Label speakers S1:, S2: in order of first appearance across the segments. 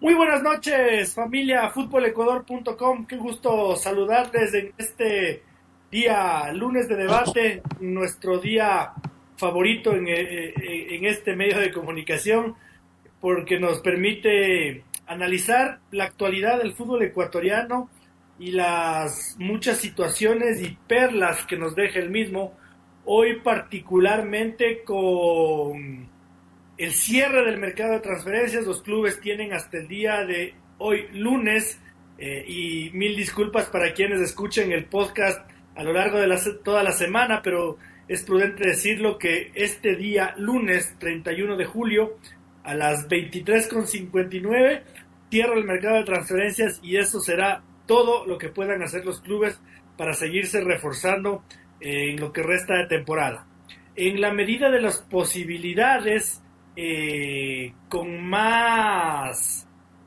S1: Muy buenas noches, familia futbolecuador.com. Qué gusto saludarles en este día lunes de debate, nuestro día favorito en, eh, eh, en, este medio de comunicación, porque nos permite analizar la actualidad del fútbol ecuatoriano y las muchas situaciones y perlas que nos deja el mismo. Hoy particularmente con el cierre del mercado de transferencias, los clubes tienen hasta el día de hoy lunes, eh, y mil disculpas para quienes escuchen el podcast a lo largo de toda la semana, pero es prudente decirlo que este día lunes 31 de julio a las 23.59 cierra el mercado de transferencias y eso será todo lo que puedan hacer los clubes para seguirse reforzando en lo que resta de temporada. En la medida de las posibilidades, eh, con más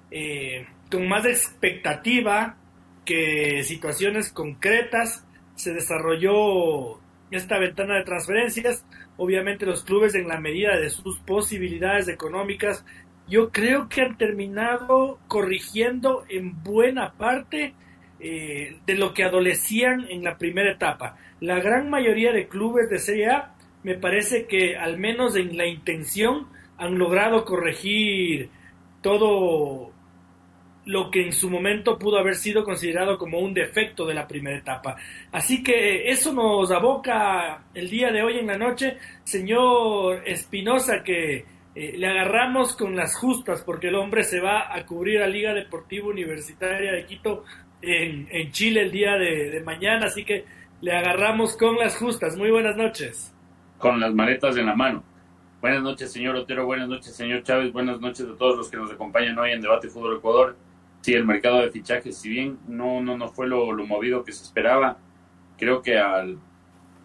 S1: eh, con más expectativa que situaciones concretas se desarrolló esta ventana de transferencias. Obviamente los clubes en la medida de sus posibilidades económicas yo creo que han terminado corrigiendo en buena parte eh, de lo que adolecían en la primera etapa. La gran mayoría de clubes de Serie A me parece que al menos en la intención han logrado corregir todo lo que en su momento pudo haber sido considerado como un defecto de la primera etapa. Así que eso nos aboca el día de hoy en la noche, señor Espinosa, que eh, le agarramos con las justas porque el hombre se va a cubrir a Liga Deportiva Universitaria de Quito en, Chile el día de, de mañana, así que le agarramos con las justas. Muy buenas noches.
S2: Con las maletas en la mano. Buenas noches, señor Otero. Buenas noches, señor Chávez. Buenas noches a todos los que nos acompañan hoy en Debate Fútbol Ecuador. Sí, el mercado de fichajes, si bien no, no, no fue lo, movido que se esperaba, creo que al,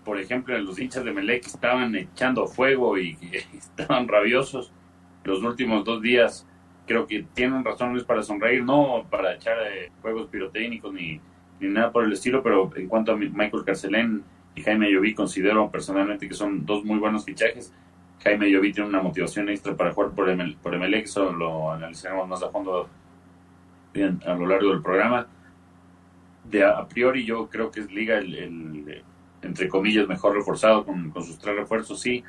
S2: por ejemplo, los hinchas de Melec estaban echando fuego y, estaban rabiosos los últimos dos días. Creo que tienen razones para sonreír, no para echar eh, fuegos pirotécnicos ni, ni nada por el estilo, pero en cuanto a Michael Carcelén y Jaime Lloví, considero personalmente que son dos muy buenos fichajes Jaime Llovi tiene una motivación extra para jugar por, el, por MLX, eso lo analizaremos más a fondo a lo largo del programa. De a, priori yo creo que es Liga el, entre comillas, mejor reforzado con, sus tres refuerzos, sí.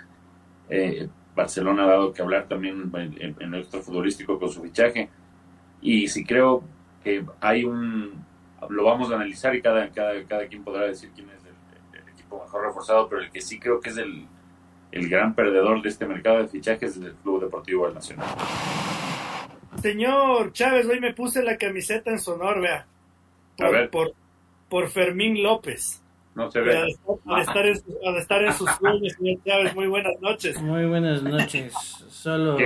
S2: Eh, Barcelona ha dado que hablar también en, en el extra futbolístico con su fichaje. Y sí creo que hay un... Lo vamos a analizar y cada, cada, cada quien podrá decir quién es el, el equipo mejor reforzado, pero el que sí creo que es el el gran perdedor de este mercado de fichajes es el Club Deportivo del Nacional.
S1: Señor Chávez, hoy me puse la camiseta en sonor, vea. Por, A ver. Por, Fermín López.
S2: No se ve.
S1: Al estar, en, al estar en sus sueños, señor Chávez, muy buenas noches.
S3: Muy buenas noches. Solo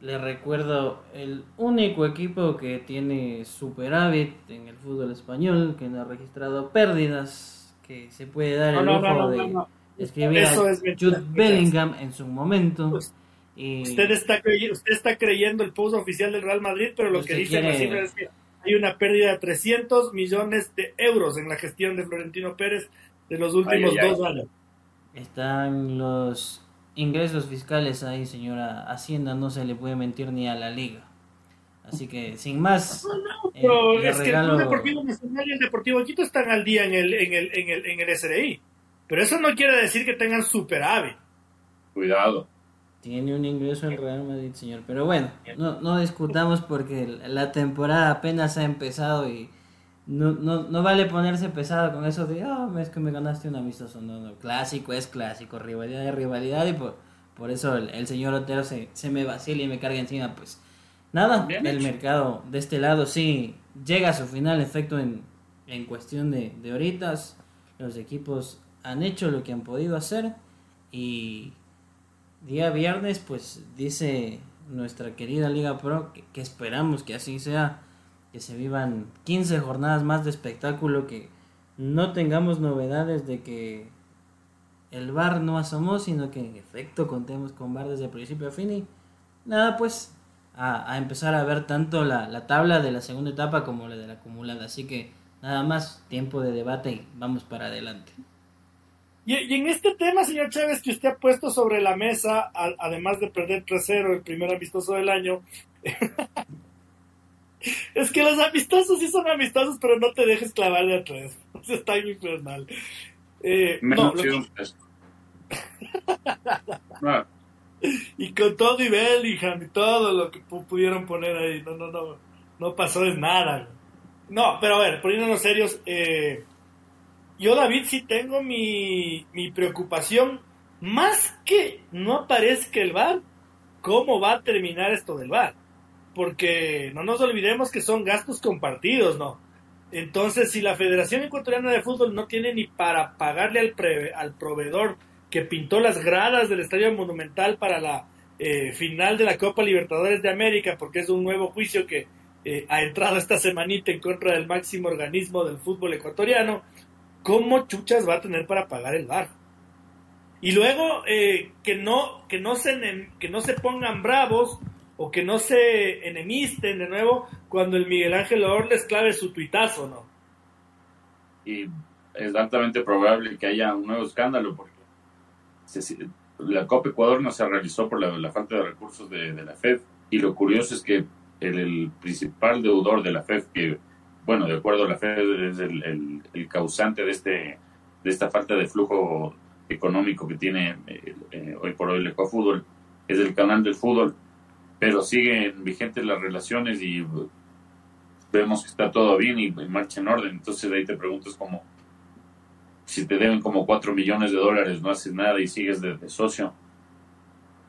S3: le recuerdo el único equipo que tiene superávit en el fútbol español, que no ha registrado pérdidas, que se puede dar el lujo de escribir Eso es Jude Bellingham en su momento. Pues,
S1: usted, está usted está creyendo el post oficial del Real Madrid, pero lo que dice es que hay una pérdida de 300 millones de euros en la gestión de Florentino Pérez de los últimos dos años.
S3: Están los ingresos fiscales ahí, señora Hacienda, no se le puede mentir ni a la liga. Así que, sin más.
S1: No, eh, es que el Deportivo Nacional y el Deportivo Quito están al día en el, en el, en el, en el SRI. Pero eso no quiere decir que tengan superávit.
S2: Cuidado.
S3: Tiene un ingreso el Real Madrid, señor. Pero bueno, no, no discutamos porque la temporada apenas ha empezado y no, no, no vale ponerse pesado con eso de, ah, es que me ganaste un amistoso. No, no, clásico es clásico, rivalidad es rivalidad y por, por eso el, señor Otero se, se me vacila y me carga encima. Pues nada, el mercado de este lado sí llega a su final, efecto, en, en cuestión de, de horitas. Los equipos han hecho lo que han podido hacer y día viernes pues dice nuestra querida Liga Pro que, esperamos que así sea que se vivan 15 jornadas más de espectáculo, que no tengamos novedades de que el bar no asomó, sino que en efecto contemos con bar desde principio a fin y nada, pues a, empezar a ver tanto la, la, tabla de la segunda etapa como la de la acumulada. Así que nada más tiempo de debate y vamos para adelante.
S1: Y, en este tema, señor Chávez, que usted ha puesto sobre la mesa, además de perder 3-0 el primer amistoso del año, es que los amistosos sí son amistosos, pero no te dejes clavar de atrás. Está muy infernal. Eh, no, y con todo y Bellingham y todo lo que pudieron poner ahí, no, no, no, no pasó de nada. No, pero a ver, poniéndonos serios, eh, yo David sí tengo mi, mi preocupación, más que no aparezca el VAR, cómo va a terminar esto del VAR. Porque no nos olvidemos que son gastos compartidos, ¿no? Entonces, si la Federación Ecuatoriana de Fútbol no tiene ni para pagarle al, al proveedor que pintó las gradas del Estadio Monumental para la eh, final de la Copa Libertadores de América, porque es un nuevo juicio que eh, ha entrado esta semanita en contra del máximo organismo del fútbol ecuatoriano, ¿cómo chuchas va a tener para pagar el bar? Y luego eh, que, no, que, no se, que no se pongan bravos o que no se enemisten de nuevo cuando el Miguel Ángel Orles clave su tuitazo, ¿no?
S2: Y es altamente probable que haya un nuevo escándalo porque la Copa Ecuador no se realizó por la, falta de recursos de, la FED y lo curioso es que el, principal deudor de la FED, que bueno, de acuerdo a la FED es el, causante de, este, de esta falta de flujo económico que tiene eh, eh, hoy por hoy el Ecuafútbol, es el canal del fútbol pero siguen vigentes las relaciones y vemos que está todo bien y marcha en orden. Entonces ahí te preguntas como, si te deben como 4 millones de dólares, no haces nada y sigues de, socio.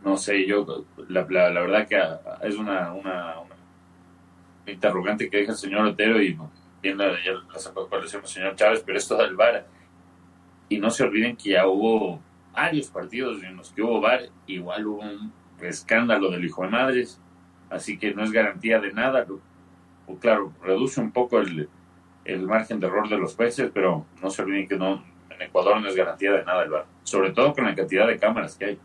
S2: No sé, yo, la, la, verdad que es una, una, interrogante que deja el señor Otero y bien la, ya la sacó el señor Chávez, pero esto del VAR. Y no se olviden que ya hubo varios partidos en los que hubo VAR, igual hubo un escándalo del hijo de madres, así que no es garantía de nada. O, claro, reduce un poco el, margen de error de los jueces, pero no se olviden que no, en Ecuador no es garantía de nada el bar, sobre todo con la cantidad de cámaras que hay.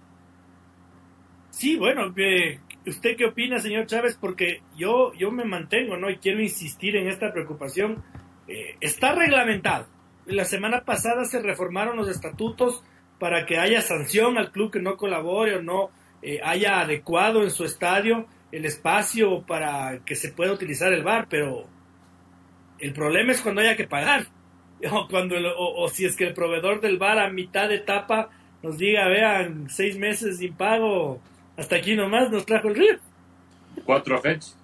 S1: Sí, bueno, eh, ¿usted qué opina, señor Chávez? Porque yo, yo me mantengo, ¿no? Y quiero insistir en esta preocupación. Eh, está reglamentado. La semana pasada se reformaron los estatutos para que haya sanción al club que no colabore o no eh, haya adecuado en su estadio el espacio para que se pueda utilizar el bar, pero el problema es cuando haya que pagar. O, cuando o, si es que el proveedor del bar a mitad de etapa nos diga, vean, seis meses sin pago, hasta aquí nomás nos trajo el río.
S2: Cuatro fechas.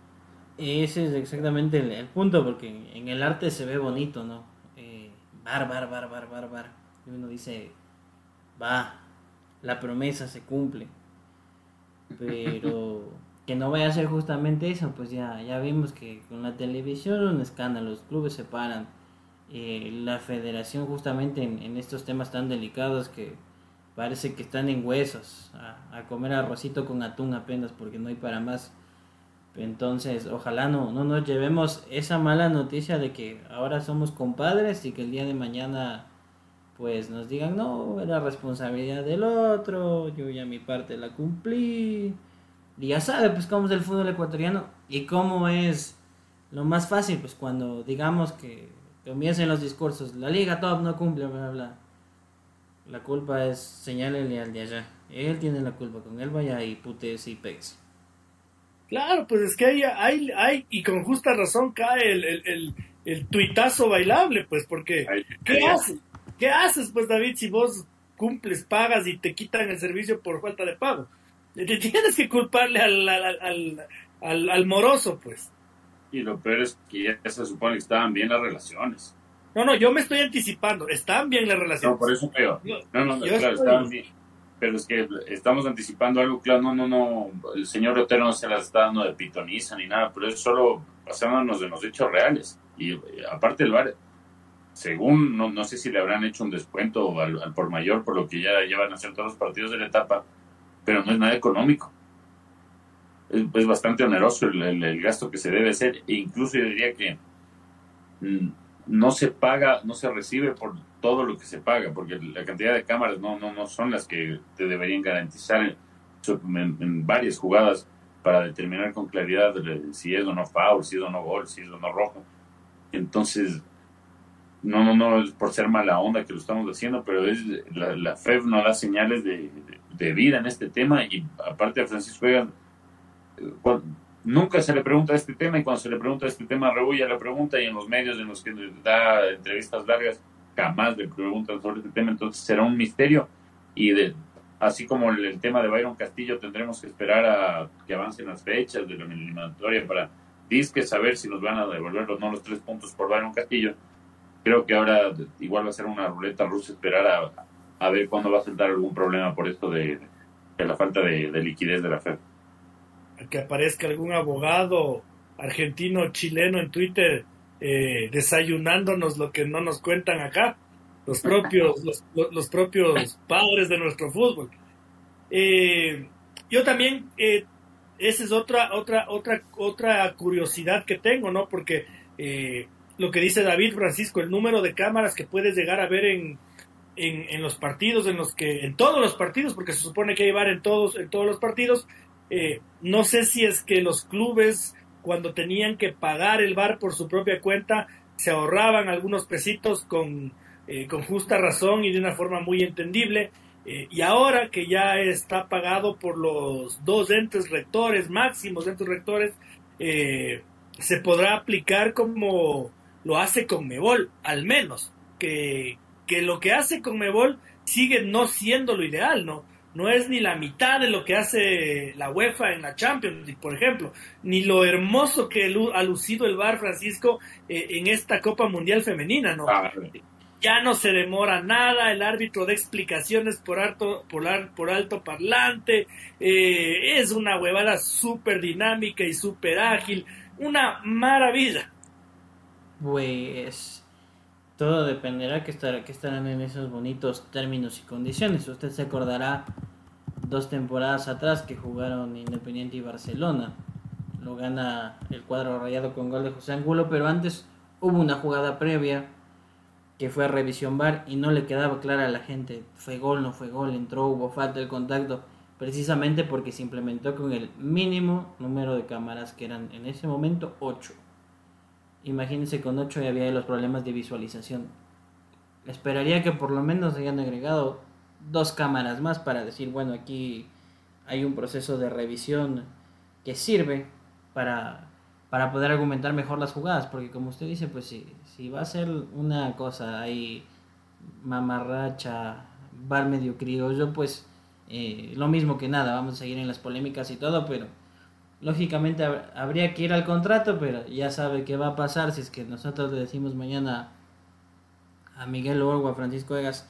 S3: Ese es exactamente el, punto, porque en el arte se ve bonito, ¿no? Eh, bar, bar, bar, bar, bar, bar. Y uno dice, va, la promesa se cumple pero que no vaya a ser justamente eso, pues ya, ya vimos que con la televisión un escándalo, los clubes se paran, eh, la federación justamente en, estos temas tan delicados que parece que están en huesos, a, comer arrocito con atún apenas porque no hay para más. Entonces, ojalá no, no nos llevemos esa mala noticia de que ahora somos compadres y que el día de mañana pues nos digan, no, era responsabilidad del otro, yo ya mi parte la cumplí. Y ya sabe, pues cómo es el fútbol ecuatoriano y cómo es lo más fácil, pues cuando digamos que comiencen los discursos, la liga top no cumple, bla, bla, La culpa es señálele al de allá. Él tiene la culpa, con él vaya y putes y pegues.
S1: Claro, pues es que hay, hay, hay y con justa razón cae el, el, el, tuitazo bailable, pues porque, ¿qué hace? ¿Qué haces, pues, David, si vos cumples, pagas y te quitan el servicio por falta de pago? Te tienes que culparle al, al, al, moroso, pues.
S2: Y lo peor es que ya se supone que estaban bien las relaciones.
S1: No, no, yo me estoy anticipando. Están bien las relaciones.
S2: No, por eso peor. No, no, claro, estaban bien. Pero es que estamos anticipando algo, claro, no, no, no. El señor Otero no se las está dando de pitoniza ni nada, pero es solo basándonos en los hechos reales. Y eh, aparte el bar, según, no, no sé si le habrán hecho un descuento al, por mayor por lo que ya llevan a hacer todos los partidos de la etapa, pero no es nada económico. es, bastante oneroso el, gasto que se debe hacer e incluso yo diría que mm, no se paga, no se recibe por todo lo que se paga, porque la cantidad de cámaras no, no, no son las que te deberían garantizar en, varias jugadas para determinar con claridad si es o no foul, si es o no gol, si es o no rojo. Entonces, no, no, no es por ser mala onda que lo estamos haciendo, pero es la, la FEF no da señales de, de, vida en este tema y aparte a Francisco Vega nunca se le pregunta este tema y cuando se le pregunta este tema rebulla la pregunta y en los medios en los que da entrevistas largas jamás le preguntan sobre este tema, entonces será un misterio. Y de, así como el, tema de Byron Castillo tendremos que esperar a que avancen las fechas de la eliminatoria para disque saber si nos van a devolver o no los tres puntos por Byron Castillo. Creo que ahora igual va a ser una ruleta rusa esperar a, a ver cuándo va a saltar algún problema por esto de, de la falta de, liquidez de la FED.
S1: Que aparezca algún abogado argentino chileno en Twitter eh, desayunándonos lo que no nos cuentan acá, los propios, los, los, propios padres de nuestro fútbol. Eh, yo también, eh, esa es otra, otra, otra, otra curiosidad que tengo, ¿no? Porque eh, lo que dice David Francisco, el número de cámaras que puedes llegar a ver en, en, los partidos, en los que, en todos los partidos, porque se supone que hay VAR en todos, en todos los partidos, eh, no sé si es que los clubes cuando tenían que pagar el VAR por su propia cuenta, se ahorraban algunos pesitos con, eh, con justa razón y de una forma muy entendible. Eh, y ahora que ya está pagado por los dos entes rectores, máximos entes rectores, se podrá aplicar como lo hace con Mebol, al menos, que, que lo que hace con Mebol sigue no siendo lo ideal, ¿no? No es ni la mitad de lo que hace la UEFA en la Champions, por ejemplo, ni lo hermoso que ha lucido el Bar Francisco eh, en esta Copa Mundial Femenina, ¿no? Ya no se demora nada, el árbitro de explicaciones por alto, por, por alto parlante, eh, es una huevada súper dinámica y súper ágil, una maravilla.
S3: Pues todo dependerá que, estará, que estarán en esos bonitos términos y condiciones. Usted se acordará dos temporadas atrás que jugaron Independiente y Barcelona. Lo gana el cuadro rayado con gol de José Angulo, pero antes hubo una jugada previa que fue a revisión bar y no le quedaba clara a la gente. Fue gol, no fue gol, entró, hubo falta de contacto. Precisamente porque se implementó con el mínimo número de cámaras que eran en ese momento 8 Imagínense con 8 ya había los problemas de visualización. Esperaría que por lo menos hayan agregado dos cámaras más para decir, bueno, aquí hay un proceso de revisión que sirve para, para poder argumentar mejor las jugadas, porque como usted dice, pues si, si va a ser una cosa ahí mamarracha, bar medio criollo, pues eh, lo mismo que nada, vamos a seguir en las polémicas y todo, pero lógicamente habría que ir al contrato, pero ya sabe qué va a pasar si es que nosotros le decimos mañana a Miguel Orgo, a Francisco Egas,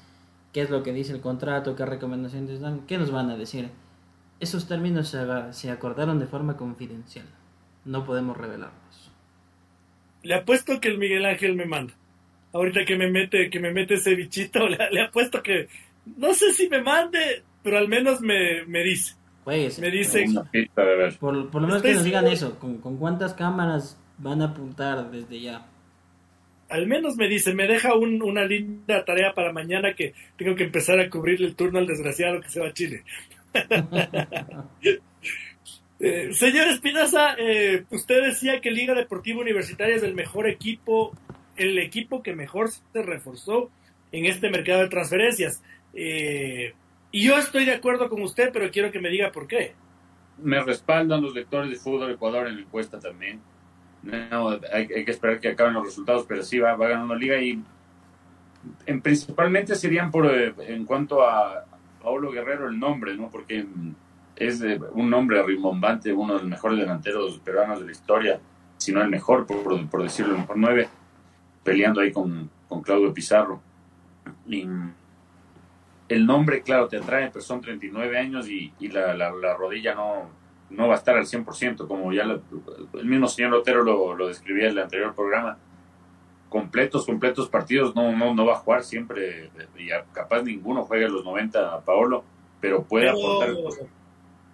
S3: qué es lo que dice el contrato, qué recomendaciones dan, qué nos van a decir. Esos términos se, acordaron de forma confidencial. No podemos revelarlos.
S1: Le apuesto que el Miguel Ángel me manda. Ahorita que me mete, que me mete ese bichito, le, apuesto que no sé si me mande, pero al menos me, me dice. Me dicen.
S3: Por, lo menos que nos digan eso. ¿con, cuántas cámaras van a apuntar desde ya?
S1: Al menos me dice, me deja una linda tarea para mañana que tengo que empezar a cubrir el turno al desgraciado que se va a Chile. Eh, señor Espinosa, eh, usted decía que Liga Deportiva Universitaria es el mejor equipo, el equipo que mejor se reforzó en este mercado de transferencias. Eh, y yo estoy de acuerdo con usted, pero quiero que me diga por qué.
S2: Me respaldan los lectores de fútbol Ecuador en la encuesta también. hay, que esperar que acaben los resultados, pero sí va, va ganando liga y en, principalmente serían por eh, en cuanto a Paulo Guerrero el nombre, ¿no? Porque es un nombre rimbombante, uno de los mejores delanteros peruanos de la historia, si no el mejor, por, por decirlo, el mejor nueve, peleando ahí con, con Claudio Pizarro. Y, el nombre, claro, te atrae, pero son 39 años y, la, la, rodilla no, no va a estar al 100%, como ya el mismo señor Lotero lo, lo, describía en el anterior programa. Completos, completos partidos, no, no, no va a jugar siempre, y capaz ninguno juega los 90 a Paolo, pero puede aportar.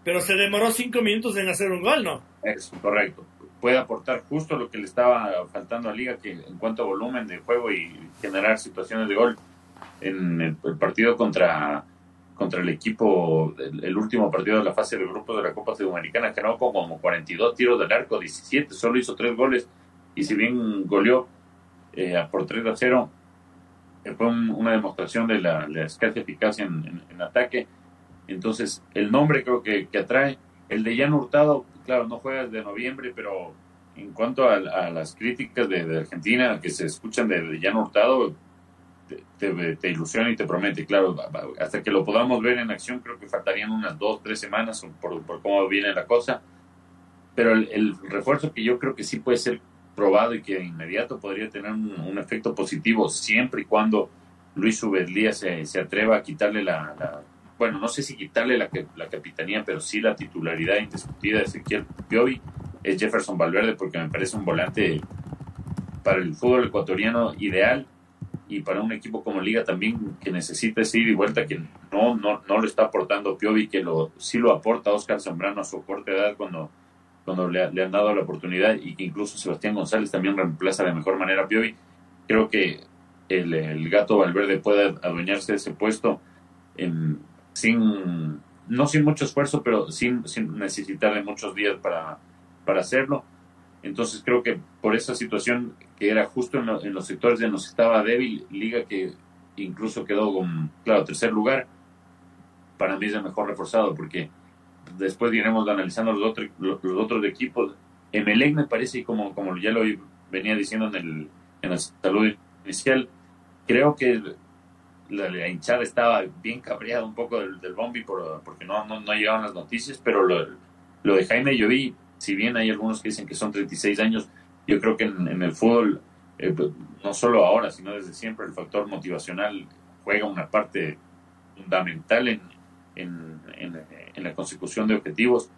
S1: pero se demoró cinco minutos en hacer un gol, ¿no?
S2: Es correcto. Puede aportar justo lo que le estaba faltando a Liga, que en cuanto a volumen de juego y generar situaciones de gol en el, partido contra contra el equipo, el, último partido de la fase de grupo de la Copa Sudamericana, que no como 42 tiros del arco, 17, solo hizo tres goles, y si bien goleó eh, por 3 a 0, eh, fue una demostración de la, escasa eficacia en, ataque. Entonces, el nombre creo que, atrae. El de Jan Hurtado, claro, no juega desde noviembre, pero en cuanto a, las críticas de, Argentina que se escuchan de, de Jan Hurtado, te, ilusiona y te promete. Claro, hasta que lo podamos ver en acción, creo que faltarían unas dos, tres semanas por, cómo viene la cosa. Pero el, refuerzo que yo creo que sí puede ser probado y que de inmediato podría tener un, efecto positivo siempre y cuando Luis Ubedlía se, se atreva a quitarle la, bueno, no sé si quitarle la, la capitanía, pero sí la titularidad indiscutida de Ezequiel Piovi, es Jefferson Valverde, porque me parece un volante para el fútbol ecuatoriano ideal y para un equipo como Liga también que necesita ese ida y vuelta que no, no, no lo está aportando Piovi, que lo, sí lo aporta Oscar Zambrano a su corta edad cuando, cuando le, han dado la oportunidad y que incluso Sebastián González también reemplaza de mejor manera a Piovi. Creo que el, gato Valverde puede adueñarse de ese puesto sin, no sin mucho esfuerzo, pero sin, sin necesitar de muchos días para, para hacerlo. Entonces creo que por esa situación que era justo en, los sectores de que estaba débil, liga que incluso quedó con, claro, tercer lugar, para mí es el mejor reforzado, porque después iremos analizando los, los, otros equipos. Emelec me parece, como, como ya lo venía diciendo en, el, en la salud inicial, creo que la, hinchada estaba bien cabreada un poco del, del Bombi por, porque no, no, no, llegaban las noticias, pero lo, lo de Jaime vi si bien hay algunos que dicen que son 36 años, yo creo que en, el fútbol, eh, pues, no solo ahora, sino desde siempre, el factor motivacional juega una parte fundamental en, en, en, la consecución de objetivos.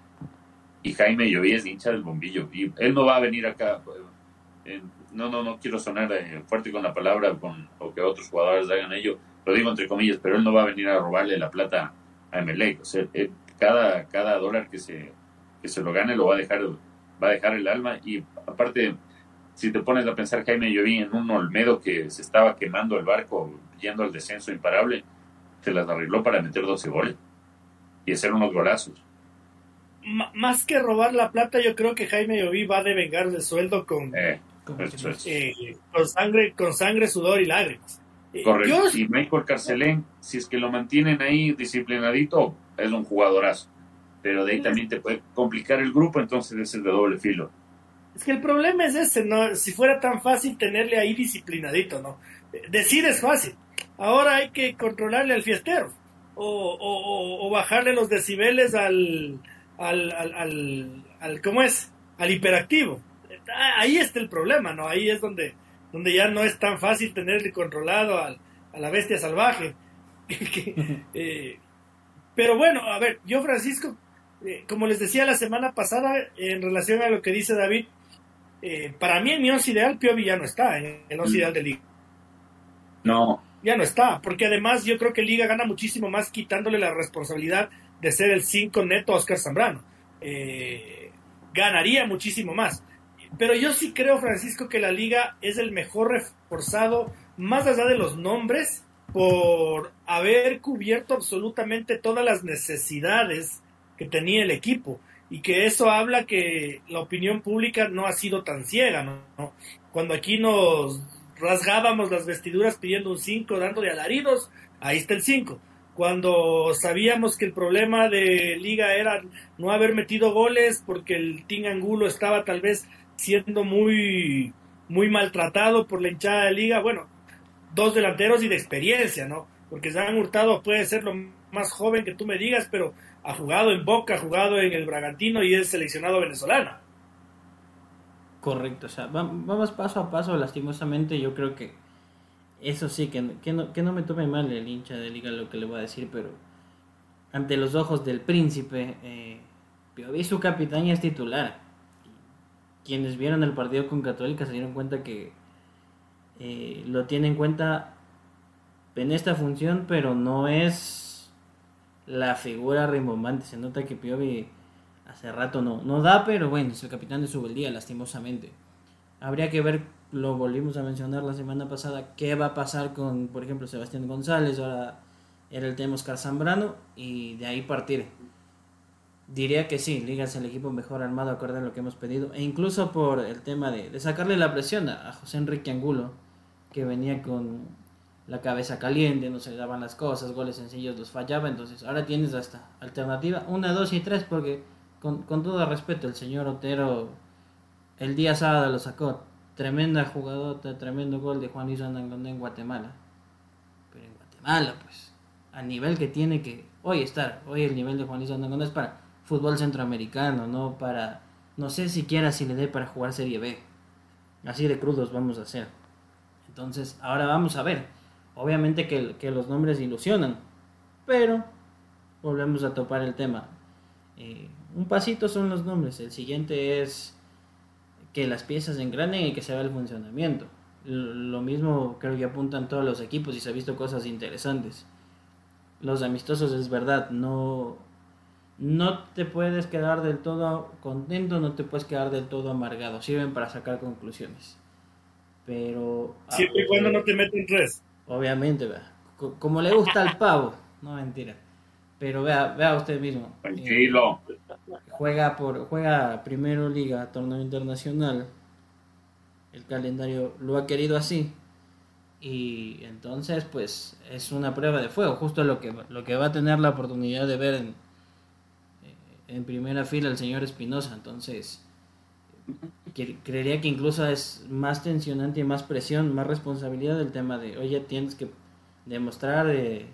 S2: Que se lo gane lo va a dejar, va a dejar el alma. Y aparte, si te pones a pensar, Jaime vi en un Olmedo que se estaba quemando el barco yendo al descenso imparable, se las arregló para meter 12 goles y hacer unos golazos.
S1: más que robar la plata, yo creo que Jaime Lloví va a devengar el sueldo con, eh, eh, con sangre, con sangre, sudor y lágrimas.
S2: Eh, Correcto. Y Michael Carcelén, si es que lo mantienen ahí disciplinadito, es un jugadorazo pero de ahí también te puede complicar el grupo, entonces es el de doble filo.
S1: Es que el problema es ese, ¿no? Si fuera tan fácil tenerle ahí disciplinadito, ¿no? Decir es fácil. Ahora hay que controlarle al fiestero o, bajarle los decibeles al, al, al, al, ¿cómo es? Al hiperactivo. Ahí está el problema, ¿no? Ahí es donde, donde ya no es tan fácil tenerle controlado al, a la bestia salvaje. Eh, pero bueno, a ver, yo Francisco eh, como les decía la semana pasada, en relación a lo que dice David, eh, para mí en mi once ideal, Piovi ya no está en el once ideal de Liga.
S2: No.
S1: Ya no está, porque además yo creo que Liga gana muchísimo más quitándole la responsabilidad de ser el 5 neto a Oscar Zambrano. Eh, ganaría muchísimo más. Pero yo sí creo, Francisco, que la Liga es el mejor reforzado, más allá de los nombres, por haber cubierto absolutamente todas las necesidades que tenía el equipo y que eso habla que la opinión pública no ha sido tan ciega, ¿no? Cuando aquí nos rasgábamos las vestiduras pidiendo un 5, dando de alaridos, ahí está el 5. Cuando sabíamos que el problema de Liga era no haber metido goles porque el Team Angulo estaba tal vez siendo muy, muy maltratado por la hinchada de Liga, bueno, dos delanteros y de experiencia, ¿no? Porque han Hurtado puede ser lo más joven que tú me digas, pero ha jugado en Boca, ha jugado en el Bragantino y es seleccionado venezolano.
S3: Correcto, o sea, vamos paso a paso, lastimosamente yo creo que eso sí, que, que, no, que no me tome mal el hincha de liga lo que le voy a decir, pero ante los ojos del príncipe, eh, su capitán y es titular. Quienes vieron el partido con Católica se dieron cuenta que eh, lo tiene en cuenta en esta función, pero no es la figura rimbombante. Se nota que Piovi hace rato no, no da, pero bueno, es el capitán de su día, lastimosamente. Habría que ver, lo volvimos a mencionar la semana pasada, qué va a pasar con, por ejemplo, Sebastián González, ahora era el tema Oscar Zambrano, y de ahí partir. Diría que sí, Liga es el equipo mejor armado, acorde a lo que hemos pedido, e incluso por el tema de, sacarle la presión a José Enrique Angulo, que venía con la cabeza caliente, no se le daban las cosas, goles sencillos los fallaba, entonces ahora tienes hasta alternativa una, dos y tres, porque con, con todo respeto, el señor Otero el día sábado lo sacó, tremenda jugadota, tremendo gol de Juan Luis Andangonde en Guatemala, pero en Guatemala, pues, a nivel que tiene que hoy estar, hoy el nivel de Juan Luis Andangonde es para fútbol centroamericano, no para, no sé siquiera si le dé para jugar Serie B, así de crudos vamos a hacer. Entonces, ahora vamos a ver Obviamente que, los nombres ilusionan, pero volvemos a topar el tema. Eh, un pasito son los nombres, el siguiente es que las piezas engranen y que se vea el funcionamiento. Lo mismo creo que apuntan todos los equipos y se ha visto cosas interesantes. Los amistosos es verdad, no, no te puedes quedar del todo contento, no te puedes quedar del todo amargado, sirven para sacar conclusiones. Pero...
S1: Siempre y cuando no te meten tres.
S3: Obviamente, vea. Como le gusta al pavo. No, mentira. Pero vea, vea usted mismo.
S2: Tranquilo.
S3: juega por juega primero liga, torneo internacional. El calendario lo ha querido así. Y entonces, pues, es una prueba de fuego. Justo lo que, lo que va a tener la oportunidad de ver en, en primera fila el señor Espinosa. Entonces, creería que incluso es más tensionante y más presión, más responsabilidad del tema de, oye, tienes que demostrar eh,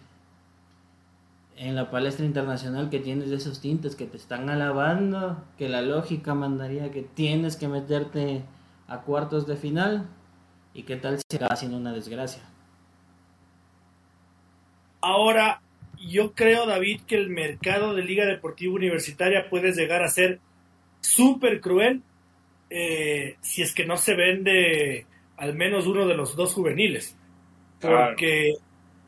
S3: en la palestra internacional que tienes esos tintes que te están alabando, que la lógica mandaría que tienes que meterte a cuartos de final y qué tal si acaba siendo una desgracia.
S1: Ahora, yo creo, David, que el mercado de Liga Deportiva Universitaria puede llegar a ser súper cruel eh, si es que no se vende al menos uno de los dos juveniles. Porque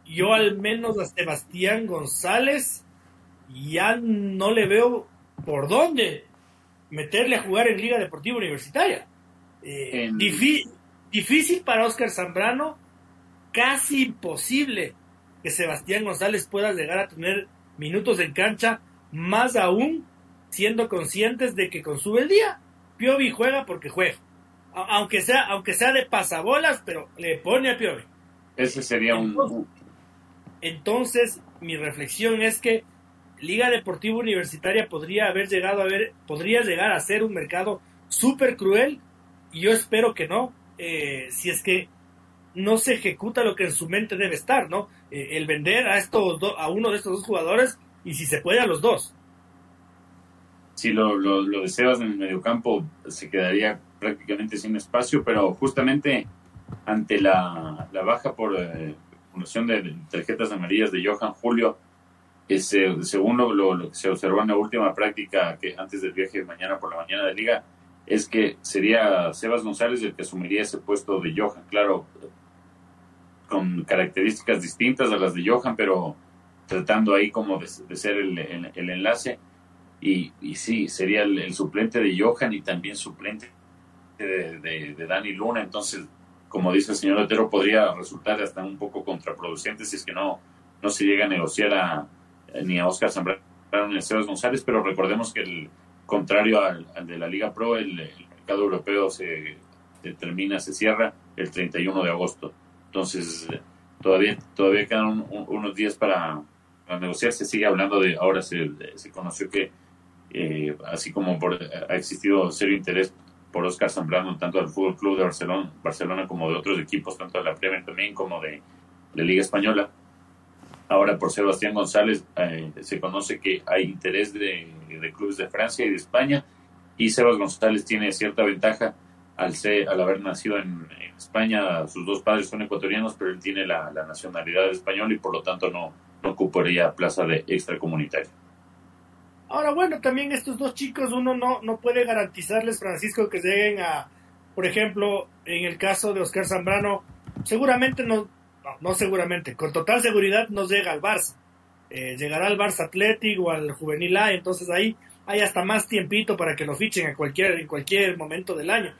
S1: yo al menos a Sebastián González ya no le veo por dónde meterle a jugar en Liga Deportiva Universitaria. Eh, difícil para Oscar Zambrano, casi imposible que Sebastián González pueda llegar a tener minutos en cancha, más aún siendo conscientes de que con su el día Piovi juega porque juega. Aunque sea, aunque sea de pasabolas, pero le pone a Piovi.
S2: Ese sería un.
S1: Entonces, mi reflexión es que Liga Deportiva Universitaria podría haber llegado a ver, podría llegar a ser un mercado súper cruel, y yo espero que no, eh, si es que no se ejecuta lo que en su mente debe estar, ¿no? Eh, el vender a estos a uno de estos dos jugadores y si se puede a los dos
S2: si lo, lo, lo de Sebas en el mediocampo se quedaría prácticamente sin espacio, pero justamente ante la, la baja por eh, de tarjetas amarillas de Johan Julio, ese, según lo, lo, se observó en la última práctica que antes del viaje de mañana por la mañana de liga, es que sería Sebas González el que asumiría ese puesto de Johan, claro, con características distintas a las de Johan, pero tratando ahí como de, ser el, el enlace y, y sí, sería el, suplente de Johan y también suplente de, de, Dani Luna. Entonces, como dice el señor Otero, podría resultar hasta un poco contraproducente si es que no, no se llega a negociar a, ni a Oscar Zambrano ni a Sebas González, pero recordemos que el contrario al, de la Liga Pro, el, mercado europeo se, termina, se cierra el 31 de agosto. Entonces, todavía, todavía quedan unos días para, negociar. Se sigue hablando de, ahora se, se conoció que eh, así como por, ha existido serio interés por Oscar Zambrano, tanto del Fútbol Club de Barcelona, Barcelona como de otros equipos, tanto de la Premier también como de la Liga Española. Ahora por Sebastián González eh, se conoce que hay interés de, clubes de Francia y de España y Sebas González tiene cierta ventaja al, ser, al haber nacido en, España, sus dos padres son ecuatorianos, pero él tiene la, nacionalidad española y por lo tanto no, no ocuparía plaza de extracomunitario.
S1: Ahora, bueno, también estos dos chicos uno no, no puede garantizarles, Francisco, que lleguen a, por ejemplo, en el caso de Oscar Zambrano, seguramente no, no, seguramente, con total seguridad no llega al Barça. eh, llegará al Barça Atlético o al Juvenil A, entonces ahí hay hasta más tiempito para que lo fichen a cualquier, en cualquier momento del año.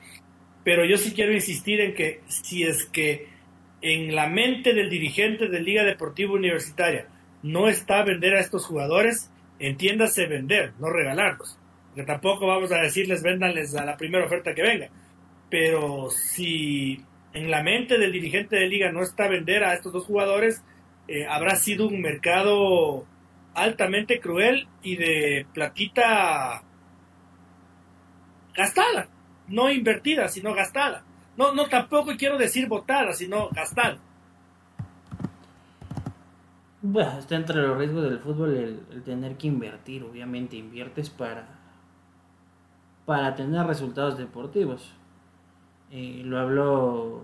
S1: Pero yo sí quiero insistir en que si es que en la mente del dirigente de Liga Deportiva Universitaria no está vender a estos jugadores, entiéndase vender, no regalarlos. Que tampoco vamos a decirles véndanles a la primera oferta que venga. Pero si en la mente del dirigente de liga no está vender a estos dos jugadores, eh, habrá sido un mercado altamente cruel y de platita gastada, no invertida, sino gastada. No, no tampoco quiero decir botada, sino gastada.
S3: Bueno, está entre los riesgos del fútbol el, tener que invertir. Obviamente inviertes para, para tener resultados deportivos. Eh, lo habló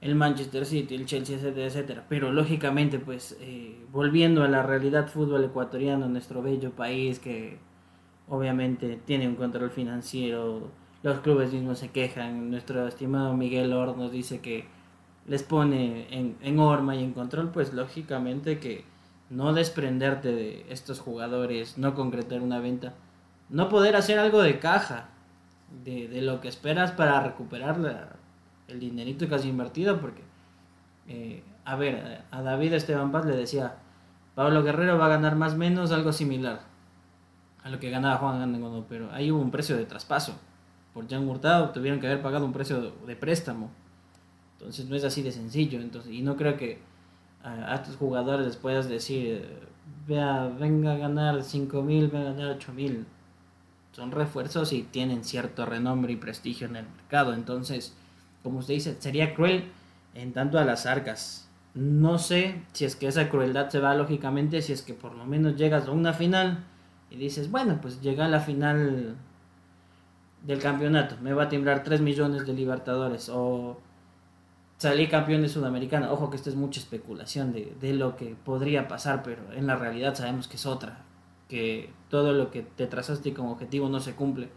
S3: el Manchester City, el Chelsea, etcétera, etcétera. Pero lógicamente, pues, eh, volviendo a la realidad fútbol ecuatoriano, nuestro bello país que obviamente tiene un control financiero, los clubes mismos se quejan, nuestro estimado Miguel Or nos dice que les pone en, en horma y en control, pues lógicamente que no desprenderte de estos jugadores, no concretar una venta, no poder hacer algo de caja, de, de lo que esperas para recuperar la, el dinerito que has invertido, porque, eh, a ver, a David Esteban Paz le decía, Pablo Guerrero va a ganar más o menos algo similar a lo que ganaba Juan Gandengono, pero ahí hubo un precio de traspaso. Por Jan Hurtado tuvieron que haber pagado un precio de, préstamo. Entonces no es así de sencillo. Entonces, y no creo que a, estos jugadores les puedas decir, vea, venga a ganar 5 mil, venga a ganar 8 mil. Son refuerzos y tienen cierto renombre y prestigio en el mercado. Entonces, como usted dice, sería cruel en tanto a las arcas. No sé si es que esa crueldad se va lógicamente, si es que por lo menos llegas a una final y dices, bueno, pues llega a la final del campeonato, me va a timbrar 3 millones de libertadores o salí campeón de Sudamericana. Ojo que esto es mucha especulación de, de lo que podría pasar, pero en la realidad sabemos que es otra, que todo lo que te trazaste como objetivo no se cumple.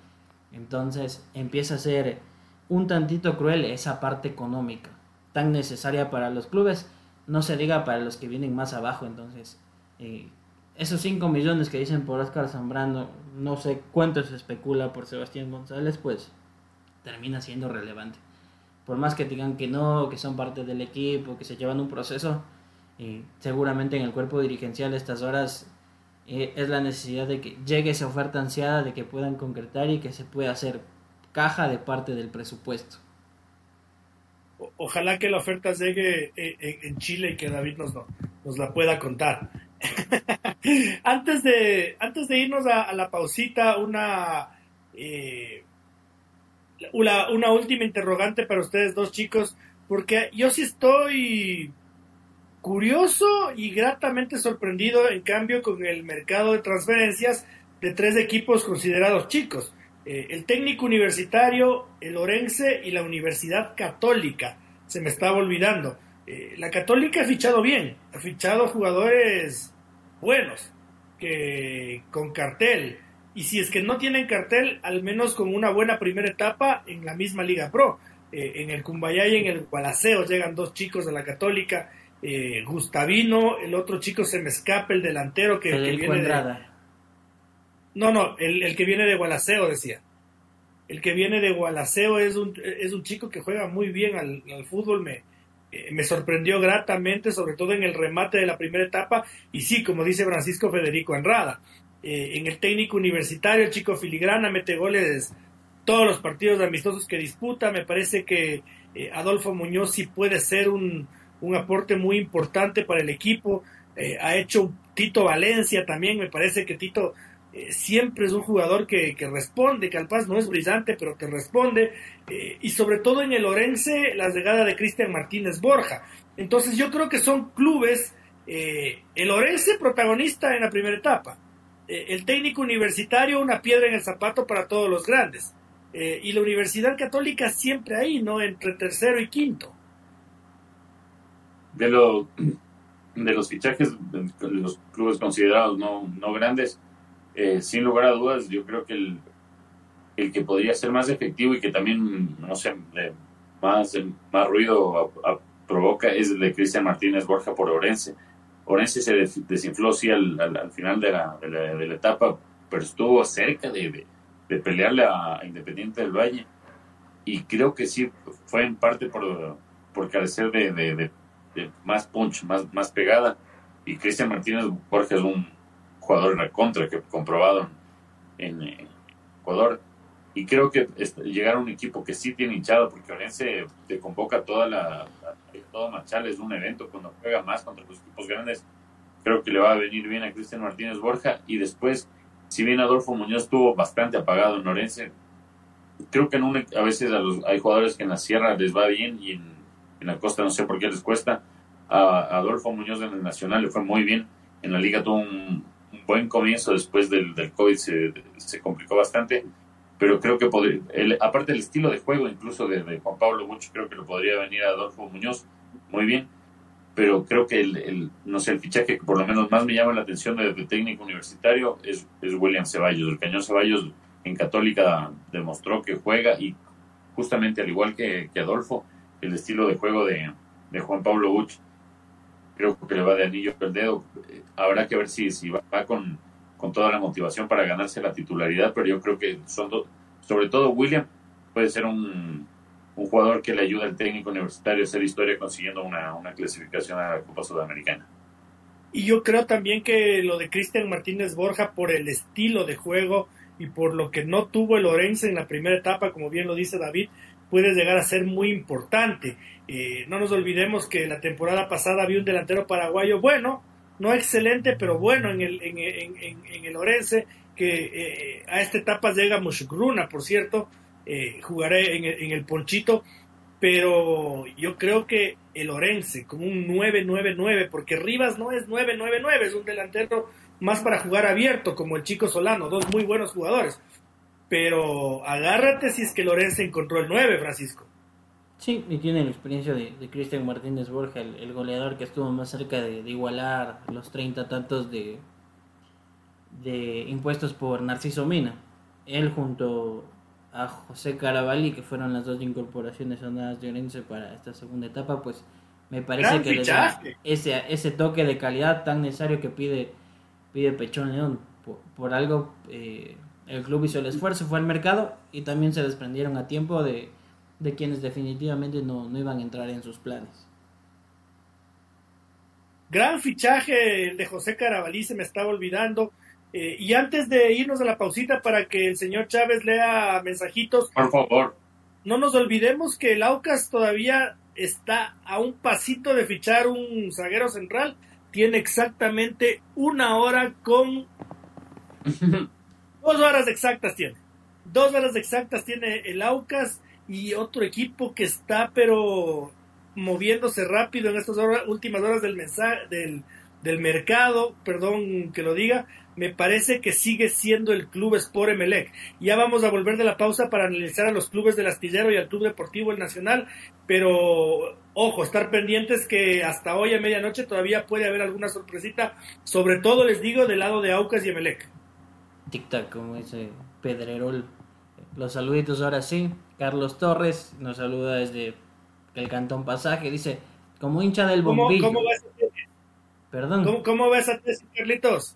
S3: Entonces empieza a ser un tantito cruel esa parte económica, tan necesaria para los clubes, no se diga para los que vienen más abajo, entonces eh, esos 5 millones que dicen por Oscar Zambrano, no sé cuánto se especula por Sebastián González, pues termina siendo relevante. Por más que digan que no, que son parte del equipo, que se llevan un proceso, eh, seguramente en el cuerpo dirigencial estas horas eh, es la necesidad de que llegue esa oferta ansiada, de que puedan concretar y que se pueda hacer caja de parte del presupuesto.
S1: Ojalá que la oferta llegue eh, en Chile y que David nos, nos la pueda contar. antes, de, antes de irnos a, la pausita, una, eh, una, una última interrogante para ustedes dos chicos, porque yo sí estoy curioso y gratamente sorprendido en cambio con el mercado de transferencias de tres equipos considerados chicos. Eh, el técnico universitario, el Orense y la Universidad Católica. Se me estaba olvidando. Eh, la Católica ha fichado bien, ha fichado jugadores buenos, que con cartel. Y si es que no tienen cartel, al menos con una buena primera etapa en la misma Liga Pro. Eh, en el Cumbayá y en el Gualaceo llegan dos chicos de la Católica. Gustavino, el otro chico se me escapa, el delantero que, que viene de, no, no, el, que viene de Gualaceo, decía. El que viene de Gualaceo es un, es un chico que juega muy bien al, fútbol, me, eh, me sorprendió gratamente, sobre todo en el remate de la primera etapa, y sí, como dice Francisco Federico Anrada, eh, en el técnico universitario, el chico filigrana mete goles todos los partidos amistosos que disputa, me parece que eh, Adolfo Muñoz sí puede ser un, un aporte muy importante para el equipo, ha hecho Tito Valencia también, me parece que Tito eh, siempre es un jugador que, responde, que al paz no es brillante, pero que responde, eh, y sobre todo en el Orense, la llegada de Cristian Martínez Borja. Entonces yo creo que son clubes, eh, el Orense protagonista en la primera etapa, el técnico universitario una piedra en el zapato para todos los grandes, y la Universidad Católica siempre ahí, ¿no? Entre tercero y quinto.
S2: De, lo, de los fichajes de los clubes considerados no, no grandes, eh, sin lugar a dudas, yo creo que el, el que podría ser más efectivo y que también, no sé, más, más ruido provoca es el de Cristian Martínez Borja por Orense. Orense se desinfló sí al, al, final de la, de la, etapa, pero estuvo cerca de, de, pelearle a, Independiente del Valle. Y creo que sí fue en parte por, por carecer de, de, más punch, más, más pegada. Y Cristian Martínez Borges es un jugador recontra que comprobado en, en Ecuador y creo que llegar a un equipo que sí tiene hinchado, porque Orense te convoca toda la, todo Machal es un evento cuando juega más contra los equipos grandes, creo que le va a venir bien a Cristian Martínez Borja y después, si bien Adolfo Muñoz estuvo bastante apagado en Orense, creo que en a veces a los, hay jugadores que en la sierra les va bien y en, la costa no sé por qué les cuesta. A, Adolfo Muñoz en el Nacional le fue muy bien, en la liga tuvo un, buen comienzo, después del, del COVID se, se complicó bastante pero creo que podría, aparte del estilo de juego incluso de, Juan Pablo mucho creo que lo podría venir a Adolfo Muñoz muy bien, pero creo que el, no sé, el fichaje que por lo menos más me llama la atención de, técnico universitario es, es, William Ceballos. El Cañón Ceballos en Católica demostró que juega y justamente al igual que, Adolfo, el estilo de juego de, Juan Pablo Buch creo que le va de anillo el dedo. Habrá que ver si, si va con con toda la motivación para ganarse la titularidad, pero yo creo que son sobre todo William puede ser un, un, jugador que le ayuda al técnico universitario a hacer historia consiguiendo una, una clasificación a la Copa Sudamericana.
S1: Y yo creo también que lo de Cristian Martínez Borja por el estilo de juego y por lo que no tuvo el Orense en la primera etapa, como bien lo dice David, puede llegar a ser muy importante. Eh, no nos olvidemos que la temporada pasada había un delantero paraguayo bueno, no excelente, pero bueno en el, en, el Orense, que eh, a esta etapa llega Mushukruna, por cierto, eh, jugaré en el, Ponchito, pero yo creo que el Orense, como un 9-9-9, porque Rivas no es 9-9-9, es un delantero más para jugar abierto, como el chico Solano, dos muy buenos jugadores. Pero agárrate si es que el encontró el 9, Francisco.
S3: Sí, y tiene la experiencia de, Cristian Martínez Borja, el, goleador que estuvo más cerca de, igualar los 30 tantos de, de impuestos por Narciso Mina. Él junto a José Caravalli, que fueron las dos incorporaciones sonadas de Orense para esta segunda etapa, pues me parece que le da ese, ese toque de calidad tan necesario que pide, pide Pechón León. Por, algo eh, el club hizo el esfuerzo, fue al mercado y también se desprendieron a tiempo de de quienes definitivamente no, iban a entrar en sus planes.
S1: Gran fichaje de José Carabalí, se me estaba olvidando. Eh, y antes de irnos a la pausita para que el señor Chávez lea mensajitos.
S2: Por favor.
S1: No nos olvidemos que el Aucas todavía está a un pasito de fichar un zaguero central. Tiene exactamente una hora con... Dos horas exactas tiene. Dos horas exactas tiene el Aucas y otro equipo que está pero moviéndose rápido en estas últimas horas del, mensaje, del, del, mercado, perdón que lo diga, me parece que sigue siendo el club Sport Emelec. Ya vamos a volver de la pausa para analizar a los clubes del Astillero y al Club Deportivo El Nacional, pero ojo, estar pendientes que hasta hoy a medianoche todavía puede haber alguna sorpresita, sobre todo les digo del lado de Aucas y Emelec.
S3: Tic-tac, como dice Pedrerol. Los saluditos ahora sí. Carlos Torres nos saluda desde el Cantón Pasaje. Dice, como hincha del bombillo.
S1: ¿Cómo, ves a Perdón. ¿Cómo, ves a tesis, Carlitos?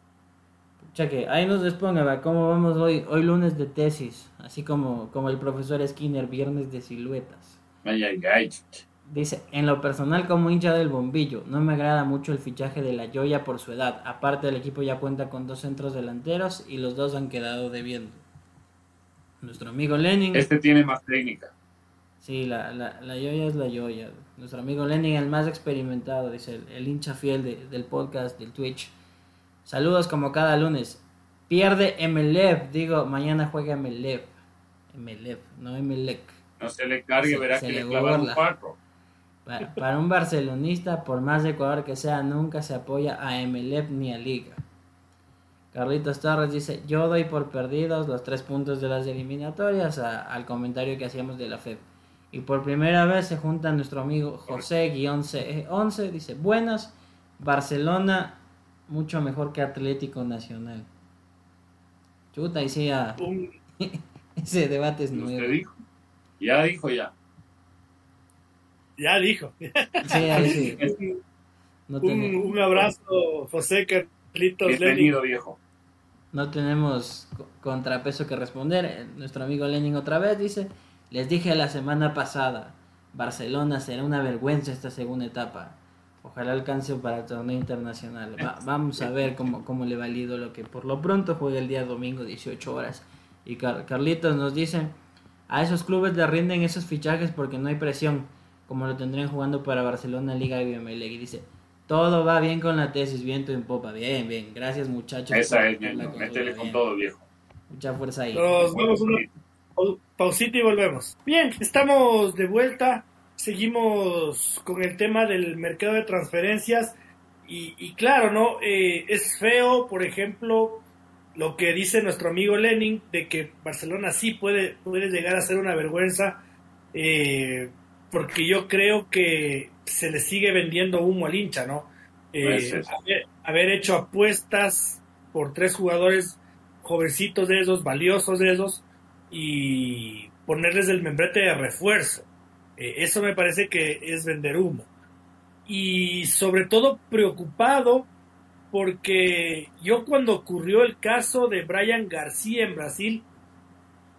S3: Cheque, ahí nos responde, ¿cómo vamos hoy? Hoy lunes de tesis, así como, como el profesor Skinner, viernes de siluetas.
S2: Ay, ay, ay.
S3: Dice, en lo personal como hincha del bombillo, no me agrada mucho el fichaje de la Joya por su edad. Aparte el equipo ya cuenta con dos centros delanteros y los dos han quedado debiendo. Nuestro amigo Lenin.
S2: Este tiene más técnica.
S3: Sí, la, la, la Yoya es la Yoya. Nuestro amigo Lenin, el más experimentado, dice el, hincha fiel del podcast, del Twitch. Saludos como cada lunes. Pierde Emelev, digo, mañana juega Emelev. Emelev, no Emelec.
S2: No se le cargue, verá que le, le un cuatro.
S3: Para, para, un barcelonista, por más de Ecuador que sea, nunca se apoya a Emelev ni a Liga. Carlitos Torres dice, yo doy por perdidos los tres puntos de las eliminatorias al comentario que hacíamos de la FED. Y por primera vez se junta nuestro amigo José-11, dice, buenas, Barcelona mucho mejor que Atlético Nacional. Chuta, y sí, ese debate es nuevo.
S2: Dijo? Ya dijo ya.
S1: Ya dijo.
S3: Sí, ahí sí.
S1: un, abrazo, José Carlitos
S2: Bienvenido, viejo.
S3: No tenemos contrapeso que responder. Eh, nuestro amigo Lenin otra vez dice, les dije la semana pasada, Barcelona será una vergüenza esta segunda etapa. Ojalá alcance para el torneo internacional. vamos a ver cómo, cómo le va el lo que por lo pronto juega el día domingo 18 horas. Y Carlitos nos dice, a esos clubes le rinden esos fichajes porque no hay presión, como lo tendrían jugando para Barcelona, Liga y Y dice, todo va bien con la tesis, viento en popa. Bien, bien. Gracias, muchachos.
S2: Esa es, métele con todo, viejo.
S3: Mucha fuerza ahí.
S1: Nos vemos una pausita y volvemos. Bien, estamos de vuelta. Seguimos con el tema del mercado de transferencias. Y, claro, ¿no? Eh, es feo, por ejemplo, lo que dice nuestro amigo Lenin, de que Barcelona sí puede, puede llegar a ser una vergüenza. Eh, porque yo creo que se le sigue vendiendo humo al hincha, ¿no? Eh, haber, hecho apuestas por tres jugadores jovencitos de esos, valiosos de esos, y ponerles el membrete de refuerzo. Eh, eso me parece que es vender humo. Y sobre todo preocupado porque yo cuando ocurrió el caso de Brian García en Brasil,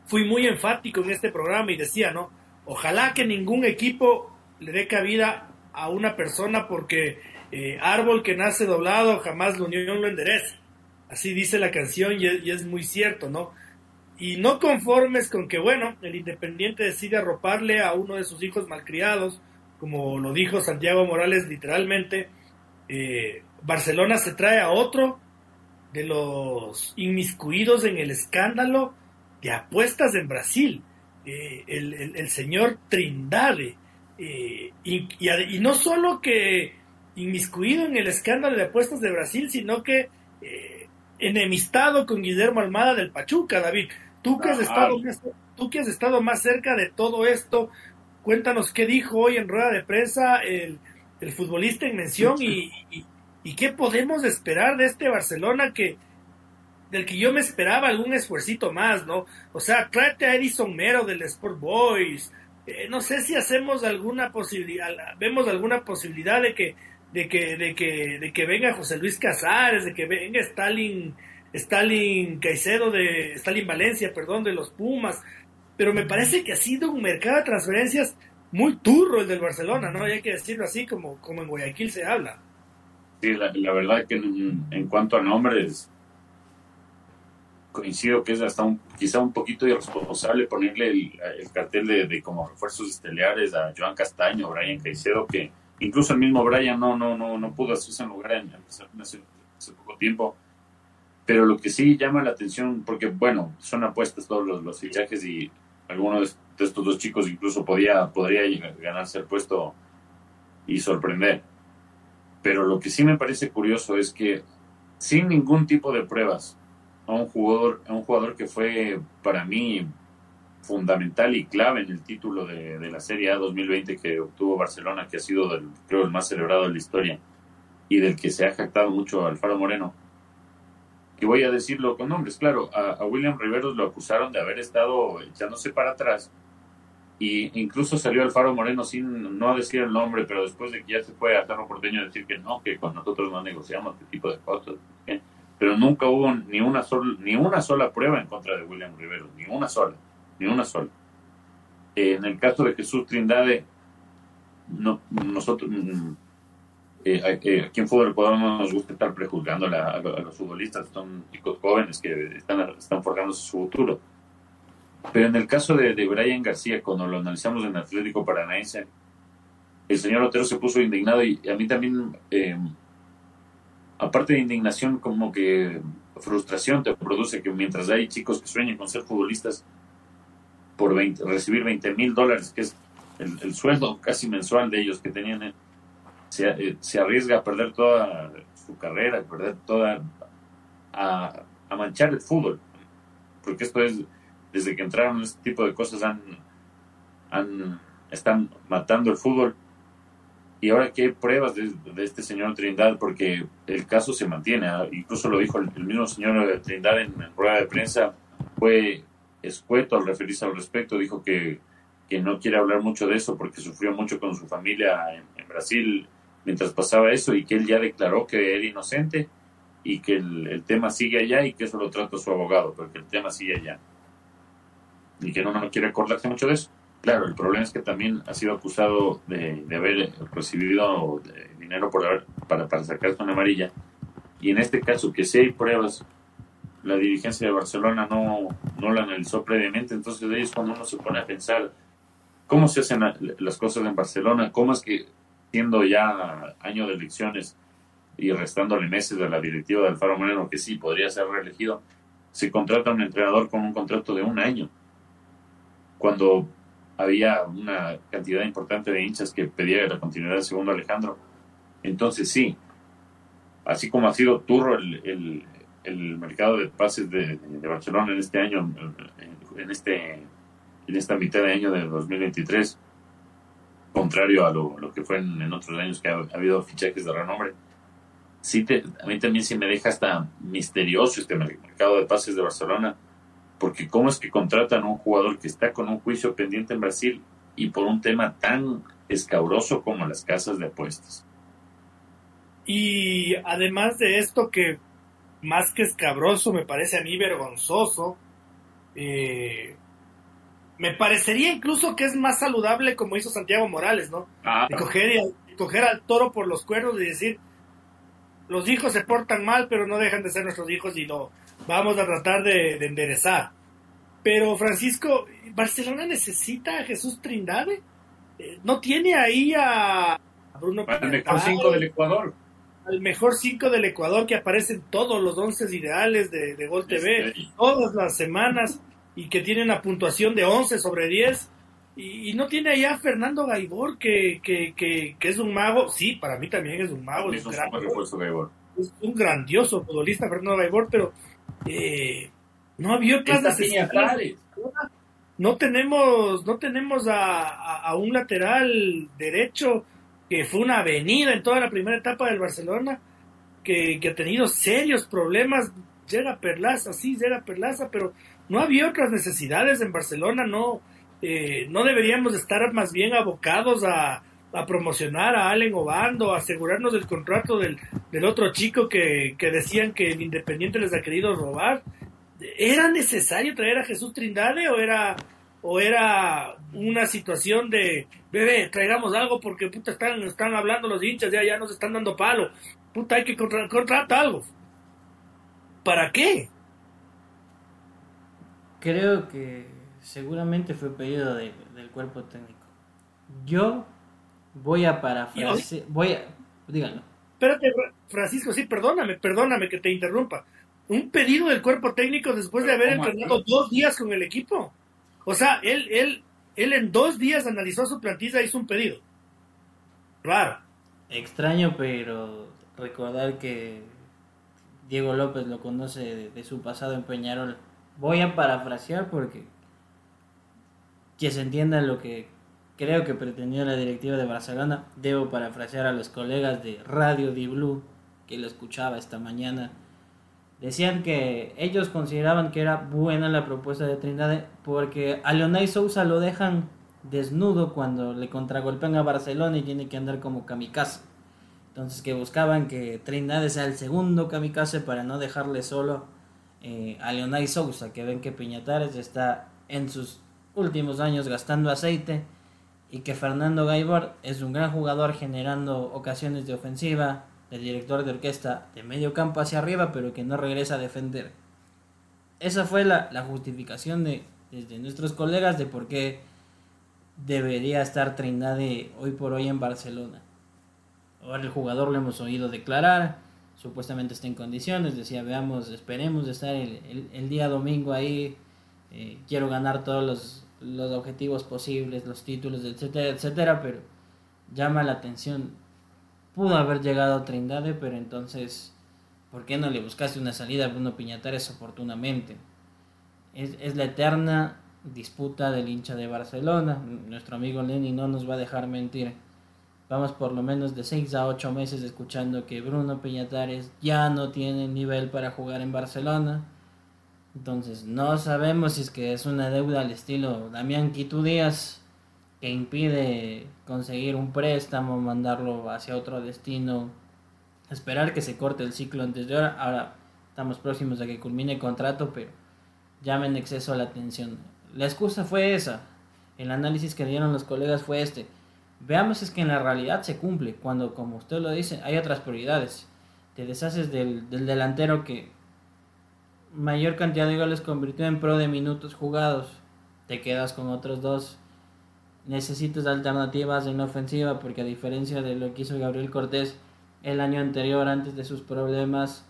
S1: fui muy enfático en este programa y decía, ¿no? Ojalá que ningún equipo le dé cabida a una persona porque eh, árbol que nace doblado jamás la unión lo endereza. Así dice la canción y es, muy cierto, ¿no? Y no conformes con que, bueno, el Independiente decide arroparle a uno de sus hijos malcriados, como lo dijo Santiago Morales literalmente, eh, Barcelona se trae a otro de los inmiscuidos en el escándalo de apuestas en Brasil. Eh, el, señor Trindade. Eh, y, no solo que inmiscuido en el escándalo de apuestas de Brasil, sino que eh, enemistado con Guillermo Almada del Pachuca, David. Tú que, has estado más, tú que has estado más cerca de todo esto, cuéntanos qué dijo hoy en rueda de prensa el, futbolista en mención y, y, qué podemos esperar de este Barcelona que del que yo me esperaba algún esfuercito más, ¿no? O sea, tráete a Edison Mero del Sport Boys. Eh, no sé si hacemos alguna posibilidad, vemos alguna posibilidad de que, de que, de que, de que venga José Luis Casares, de que venga Stalin, Stalin Caicedo de, Stalin Valencia, perdón, de los Pumas. Pero me parece que ha sido un mercado de transferencias muy turro el del Barcelona, ¿no? Y hay que decirlo así como, como en Guayaquil se habla.
S2: Sí, la, la verdad que en, en cuanto a nombres, coincido que es hasta un, quizá un poquito irresponsable ponerle el, cartel de, como refuerzos estelares a Joan Castaño, Brian Caicedo, que incluso el mismo Brian no, no, no, no pudo hacerse en lugar en, hace, poco tiempo. Pero lo que sí llama la atención, porque bueno, son apuestas todos los, los fichajes y alguno de estos dos chicos incluso podía, podría ganarse el puesto y sorprender. Pero lo que sí me parece curioso es que sin ningún tipo de pruebas, a un jugador, a un jugador que fue para mí fundamental y clave en el título de, la Serie A 2020 que obtuvo Barcelona, que ha sido, del, creo, el más celebrado de la historia y del que se ha jactado mucho Alfaro Moreno. Y voy a decirlo con nombres, claro, a, William Riveros lo acusaron de haber estado echándose para atrás y incluso salió Alfaro Moreno sin no decir el nombre, pero después de que ya se fue a Carlos Porteño decir que no, que con nosotros no negociamos este tipo de cosas pero nunca hubo ni una, sola, ni una sola prueba en contra de William Rivero, ni una sola, ni una sola. Eh, en el caso de Jesús Trindade, no, nosotros, mm, eh, eh, aquí en Fútbol Ecuador no nos gusta estar prejuzgando a, los futbolistas, son chicos jóvenes que están, están forjando su futuro. Pero en el caso de, de Brian García, cuando lo analizamos en Atlético Paranaense, el señor Otero se puso indignado y a mí también aparte de indignación, como que frustración te produce que mientras hay chicos que sueñan con ser futbolistas por recibir 20 mil dólares, que es el, sueldo casi mensual de ellos que tenían, eh, se, se, arriesga a perder toda su carrera, a perder toda, a, a, manchar el fútbol. Porque esto es, desde que entraron este tipo de cosas, han, están matando el fútbol y ahora que pruebas de, este señor Trindad, porque el caso se mantiene, ¿ah? incluso lo dijo el, mismo señor Trindad en, rueda de prensa, fue escueto al referirse al respecto, dijo que, que, no quiere hablar mucho de eso porque sufrió mucho con su familia en, Brasil mientras pasaba eso y que él ya declaró que era inocente y que el, tema sigue allá y que eso lo trata su abogado, pero que el tema sigue allá. Y que no, no quiere acordarse mucho de eso. Claro, el problema es que también ha sido acusado de, haber recibido dinero por haber, para, para sacarse una amarilla. Y en este caso, que si hay pruebas, la dirigencia de Barcelona no, no la analizó previamente. Entonces, de ahí es cuando uno se pone a pensar cómo se hacen las cosas en Barcelona, cómo es que, siendo ya año de elecciones y restándole meses de la directiva del Faro Moreno, que sí podría ser reelegido, se contrata a un entrenador con un contrato de un año. Cuando había una cantidad importante de hinchas que pedía la continuidad del segundo Alejandro. Entonces sí, así como ha sido turro el, el, mercado de pases de, Barcelona en este año, en, este, en esta mitad de año de 2023, contrario a lo, lo que fue en, otros años que ha, habido fichajes de renombre, sí te, a mí también sí me deja hasta misterioso este mercado de pases de Barcelona porque cómo es que contratan a un jugador que está con un juicio pendiente en Brasil y por un tema tan escabroso como las casas de apuestas.
S1: Y además de esto que más que escabroso me parece a mí vergonzoso, eh, me parecería incluso que es más saludable como hizo Santiago Morales, ¿no? Ah. coger, coger al toro por los cuernos y decir, los hijos se portan mal, pero no dejan de ser nuestros hijos y no, vamos a tratar de, enderezar. Pero Francisco, ¿Barcelona necesita a Jesús Trindade? Eh, ¿No tiene ahí a
S2: Bruno El mejor cinco del Ecuador.
S1: El mejor cinco del Ecuador que aparece en todos los once ideales de, Gol TV, todas las semanas, y que tiene una puntuación de 11 sobre 10. Y, no tiene allá a Fernando Gaibor, que, que, que, es un mago. Sí, para mí también es un mago. Es un, es un grandioso futbolista, Fernando Gaibor, pero eh, no había otras No tenemos, no tenemos a, un lateral derecho que fue una avenida en toda la primera etapa del Barcelona, que, ha tenido serios problemas. Llega Perlaza, sí, llega Perlaza, pero no había otras necesidades en Barcelona, no, eh, no deberíamos estar más bien abocados a, a promocionar a Allen Obando, a asegurarnos del contrato del, del otro chico que, que, decían que el Independiente les ha querido robar. ¿Era necesario traer a Jesús Trindade o era, o era una situación de, bebé, traigamos algo porque puta están, están hablando los hinchas, ya, ya nos están dando palo, puta hay que contratar algo? ¿Para qué?
S3: Creo que seguramente fue pedido del cuerpo técnico. Yo Voy a parafrasear. Voy a. Díganlo.
S1: Espérate, Francisco, sí, perdóname, perdóname que te interrumpa. Un pedido del cuerpo técnico después de haber entrenado dos días con el equipo. O sea, él, él, él en dos días analizó su plantilla y hizo un pedido. Raro.
S3: Extraño, pero recordar que Diego López lo conoce de, de su pasado en Peñarol. Voy a parafrasear porque que se entienda lo que creo que pretendió la directiva de Barcelona. Debo parafrasear a los colegas de Radio Di Blue, que lo escuchaba esta mañana. Decían que ellos consideraban que era buena la propuesta de Trindade porque a Leonay Sousa lo dejan desnudo cuando le contragolpean a Barcelona y tiene que andar como kamikaze. Entonces que buscaban que Trindade sea el segundo kamikaze para no dejarle solo eh, a Leonay Sousa, que ven que Piñatares está en sus últimos años gastando aceite y que Fernando Gaibor es un gran jugador generando ocasiones de ofensiva, el director de orquesta de medio campo hacia arriba, pero que no regresa a defender. Esa fue la, justificación de, desde nuestros colegas de por qué debería estar Trindade hoy por hoy en Barcelona. Ahora el jugador lo hemos oído declarar, supuestamente está en condiciones, decía, veamos, esperemos estar el, día domingo ahí, eh, quiero ganar todos los los objetivos posibles, los títulos, etcétera, etcétera, pero llama la atención. Pudo haber llegado a Trindade, pero entonces, ¿por qué no le buscaste una salida a Bruno Piñatares oportunamente? Es, es la eterna disputa del hincha de Barcelona. Nuestro amigo Lenny no nos va a dejar mentir. Vamos por lo menos de 6 a 8 meses escuchando que Bruno Piñatares ya no tiene nivel para jugar en Barcelona entonces, no sabemos si es que es una deuda al estilo Damián Quito Díaz, que impide conseguir un préstamo, mandarlo hacia otro destino, esperar que se corte el ciclo antes de ahora. Ahora estamos próximos a que culmine el contrato, pero llama en exceso la atención. La excusa fue esa. El análisis que dieron los colegas fue este. Veamos es que en la realidad se cumple, cuando, como usted lo dice, hay otras prioridades. Te deshaces del, del delantero que mayor cantidad de goles convirtió en pro de minutos jugados. Te quedas con otros dos necesitas alternativas en la ofensiva porque a diferencia de lo que hizo Gabriel Cortés el año anterior antes de sus problemas,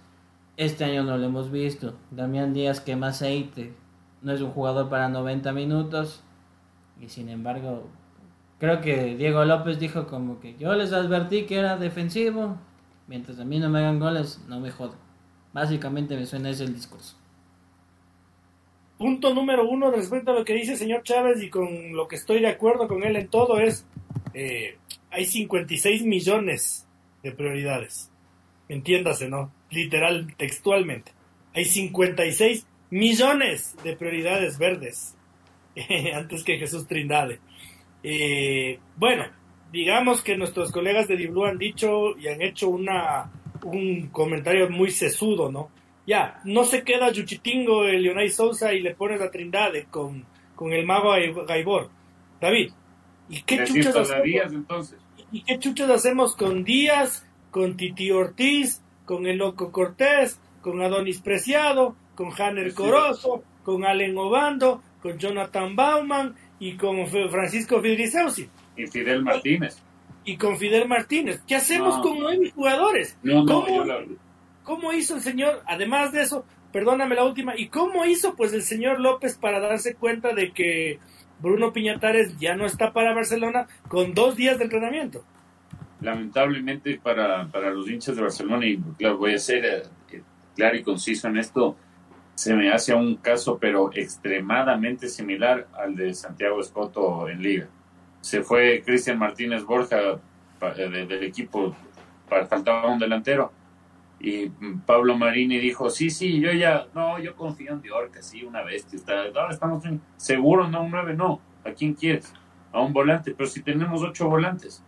S3: este año no lo hemos visto. Damián Díaz quema aceite, no es un jugador para 90 minutos y sin embargo creo que Diego López dijo como que yo les advertí que era defensivo, mientras a mí no me hagan goles, no me jodan. Básicamente me suena ese el discurso
S1: punto número uno respecto a lo que dice el señor Chávez y con lo que estoy de acuerdo con él en todo es, eh, hay 56 millones de prioridades. Entiéndase, ¿no? Literal, textualmente. Hay 56 millones de prioridades verdes antes que Jesús Trindade. Eh, bueno, digamos que nuestros colegas de Diblu han dicho y han hecho una, un comentario muy sesudo, ¿no? Ya, no se queda Yuchitingo el Leonay Sousa y le pones a Trindade con, con el mago Gaibor. David, ¿y qué chuchas hacemos? entonces? ¿Y qué chuchas hacemos con Díaz, con Titi Ortiz, con el Loco Cortés, con Adonis Preciado, con Hanner Corozo, con Allen Obando, con Jonathan Bauman y con Francisco Fidriseusi?
S2: Y Fidel Martínez.
S1: Y con Fidel Martínez. ¿Qué hacemos con nueve jugadores?
S2: No, no, yo
S1: ¿Cómo hizo el señor, además de eso, perdóname la última, y cómo hizo pues el señor López para darse cuenta de que Bruno Piñatares ya no está para Barcelona con dos días de entrenamiento?
S2: Lamentablemente para, los hinchas de Barcelona, y claro, voy a ser eh, claro y conciso en esto, se me hace un caso pero extremadamente similar al de Santiago Escoto en Liga. Se fue Cristian Martínez Borja eh, del equipo, para faltaba un delantero y Pablo Marini dijo, sí, sí, yo ya, no, yo confío en Diorca, sí, una bestia, está, estamos seguro, no, un 9, no, ¿a quién quieres? A un volante, pero si tenemos ocho volantes.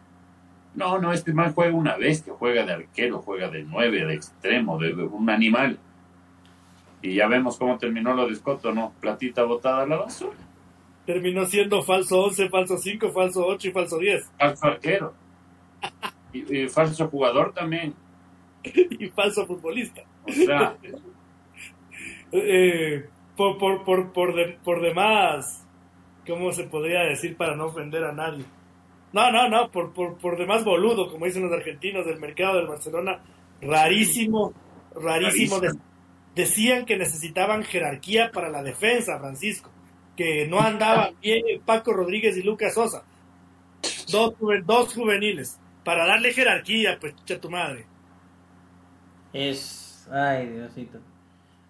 S2: No, no, este man juega una bestia, juega de arquero, juega de nueve, de extremo, de, un animal. Y ya vemos cómo terminó lo de Escoto, ¿no? Platita botada a la basura.
S1: Terminó siendo falso 11, falso 5, falso 8 y falso 10.
S2: Falso arquero. y falso jugador también.
S1: y falso futbolista. Eh, por, por, por, por, por demás, ¿cómo se podría decir para no ofender a nadie? No, no, no, por, por, por demás boludo, como dicen los argentinos del mercado del Barcelona, rarísimo, rarísimo. decían que necesitaban jerarquía para la defensa, Francisco, que no andaban bien Paco Rodríguez y Lucas Sosa. Dos, dos juveniles, para darle jerarquía, pues, chucha tu madre
S3: es, ay Diosito.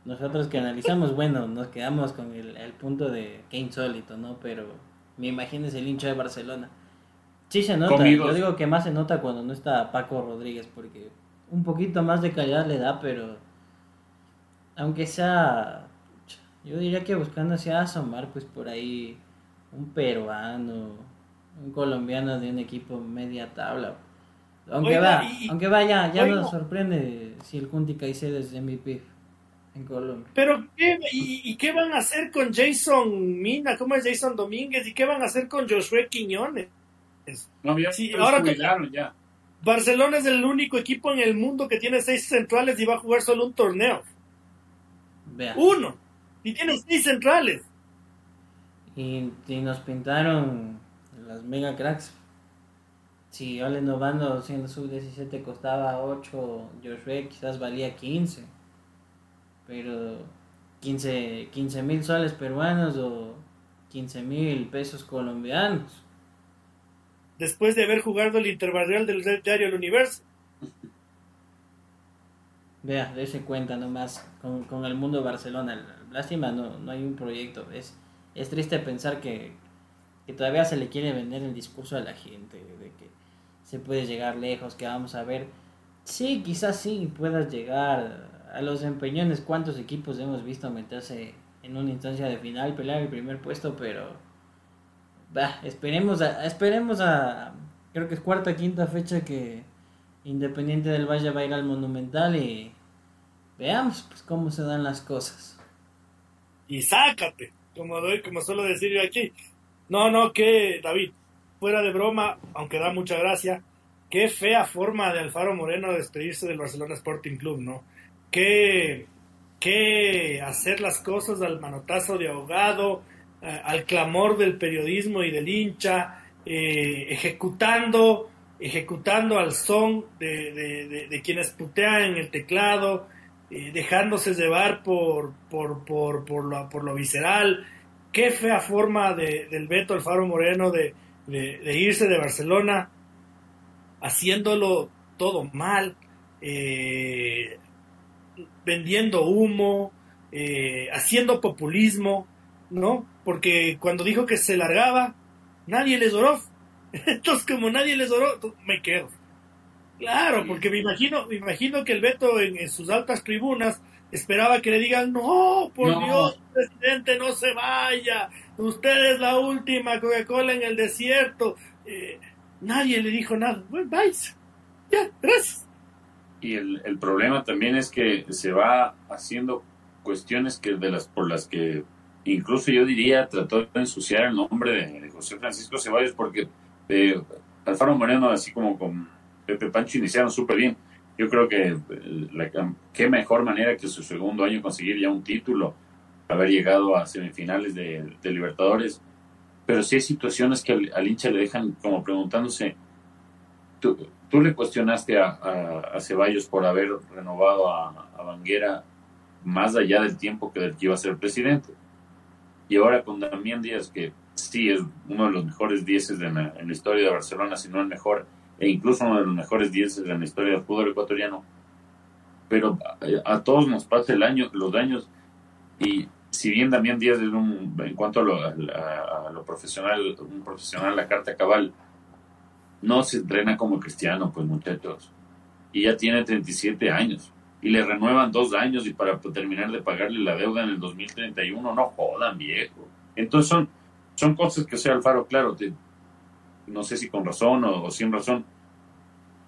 S3: Nosotros que analizamos, bueno, nos quedamos con el, punto de qué insólito, ¿no? Pero me imagines el hincha de Barcelona. Sí se nota, yo digo que más se nota cuando no está Paco Rodríguez, porque un poquito más de calidad le da, pero aunque sea, yo diría que buscando hacia asomar, pues por ahí un peruano, un colombiano de un equipo media tabla. Aunque, va, aunque vaya, ya nos sorprende si el Kunti Caicedo es MVP en Colombia.
S1: Pero, ¿qué, y, qué van a hacer con Jason Mina? ¿Cómo es Jason Domínguez? ¿Y qué van a hacer con Josué Quiñones?
S2: No, ya, sí, ahora ya.
S1: Barcelona es el único equipo en el mundo que tiene seis centrales y va a jugar solo un torneo. Vea. Uno. Y tiene seis centrales.
S3: Y, y nos pintaron las mega cracks si Ole Novando siendo sub-17 costaba 8, Joshua quizás valía 15. Pero 15 mil soles peruanos o 15 mil pesos colombianos.
S1: Después de haber jugado el interbarrial del diario El Universo.
S3: Vea, dése cuenta nomás con, con el mundo Barcelona. Lástima, no, no hay un proyecto. Es, es triste pensar que, que todavía se le quiere vender el discurso a la gente de que se puede llegar lejos, que vamos a ver. Sí, quizás sí puedas llegar a los empeñones. ¿Cuántos equipos hemos visto meterse en una instancia de final, pelear el primer puesto? Pero esperemos a, esperemos a, creo que es cuarta, quinta fecha que Independiente del Valle va a ir al Monumental y veamos pues cómo se dan las cosas.
S1: Y sácate, como doy, como suelo decir yo aquí. No, no, que David, fuera de broma, aunque da mucha gracia, qué fea forma de Alfaro Moreno de despedirse del Barcelona Sporting Club, ¿no? Qué, qué hacer las cosas al manotazo de ahogado, eh, al clamor del periodismo y del hincha, eh, ejecutando, ejecutando al son de, quienes putean en el teclado, eh, dejándose llevar por, por, por, por, lo, por lo visceral. Qué fea forma del Beto Alfaro Moreno de, irse de Barcelona haciéndolo todo mal, vendiendo humo, haciendo populismo, ¿no? Porque cuando dijo que se largaba, nadie les oró. Entonces, como nadie les oró, me quedo. Claro, porque me imagino, me imagino que el Beto en, sus altas tribunas esperaba que le digan, no, por Dios, presidente, no se vaya, usted es la última Coca-Cola en el desierto. Eh, nadie le dijo nada, bueno, vais, ya, gracias.
S2: Y el, el problema también es que se va haciendo cuestiones que de las por las que incluso yo diría, trató de ensuciar el nombre de, José Francisco Ceballos porque eh, Alfaro Moreno, así como con Pepe Pancho, iniciaron súper bien. Yo creo que qué mejor manera que su segundo año conseguir ya un título, haber llegado a semifinales de, Libertadores. Pero sí hay situaciones que al, hincha le dejan como preguntándose, tú, le cuestionaste a, Ceballos por haber renovado a, a Banguera más allá del tiempo que del que iba a ser presidente y ahora con Damián Díaz, que sí es uno de los mejores dieces en la, historia de Barcelona, si no el mejor, e incluso uno de los mejores dieces en la historia del fútbol ecuatoriano. Pero a, todos nos pasa el año, los daños, y si bien Damián Díaz es un, en cuanto a lo, profesional, un profesional, la carta cabal, no se entrena como cristiano, pues muchachos, y ya tiene 37 años y le renuevan dos años y para terminar de pagarle la deuda en el 2031, no jodan, viejo. Entonces son, son cosas que, sea, Alfaro, claro, no sé si con razón o, sin razón,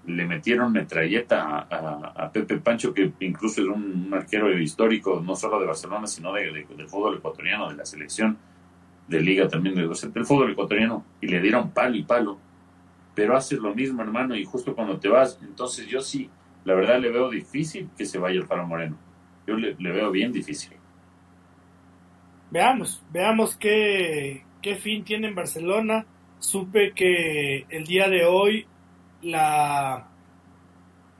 S2: le metieron metralleta a, Pepe Pancho, que incluso es un, arquero histórico, no solo de Barcelona, sino de, del fútbol ecuatoriano, de la selección de liga también, de, del fútbol ecuatoriano, y le dieron palo y palo. Pero haces lo mismo, hermano, y justo cuando te vas, entonces yo sí, la verdad le veo difícil que se vaya el Faro Moreno. Yo le, veo bien difícil.
S1: Veamos, veamos qué, qué fin tiene en Barcelona. Supe que el día de hoy la,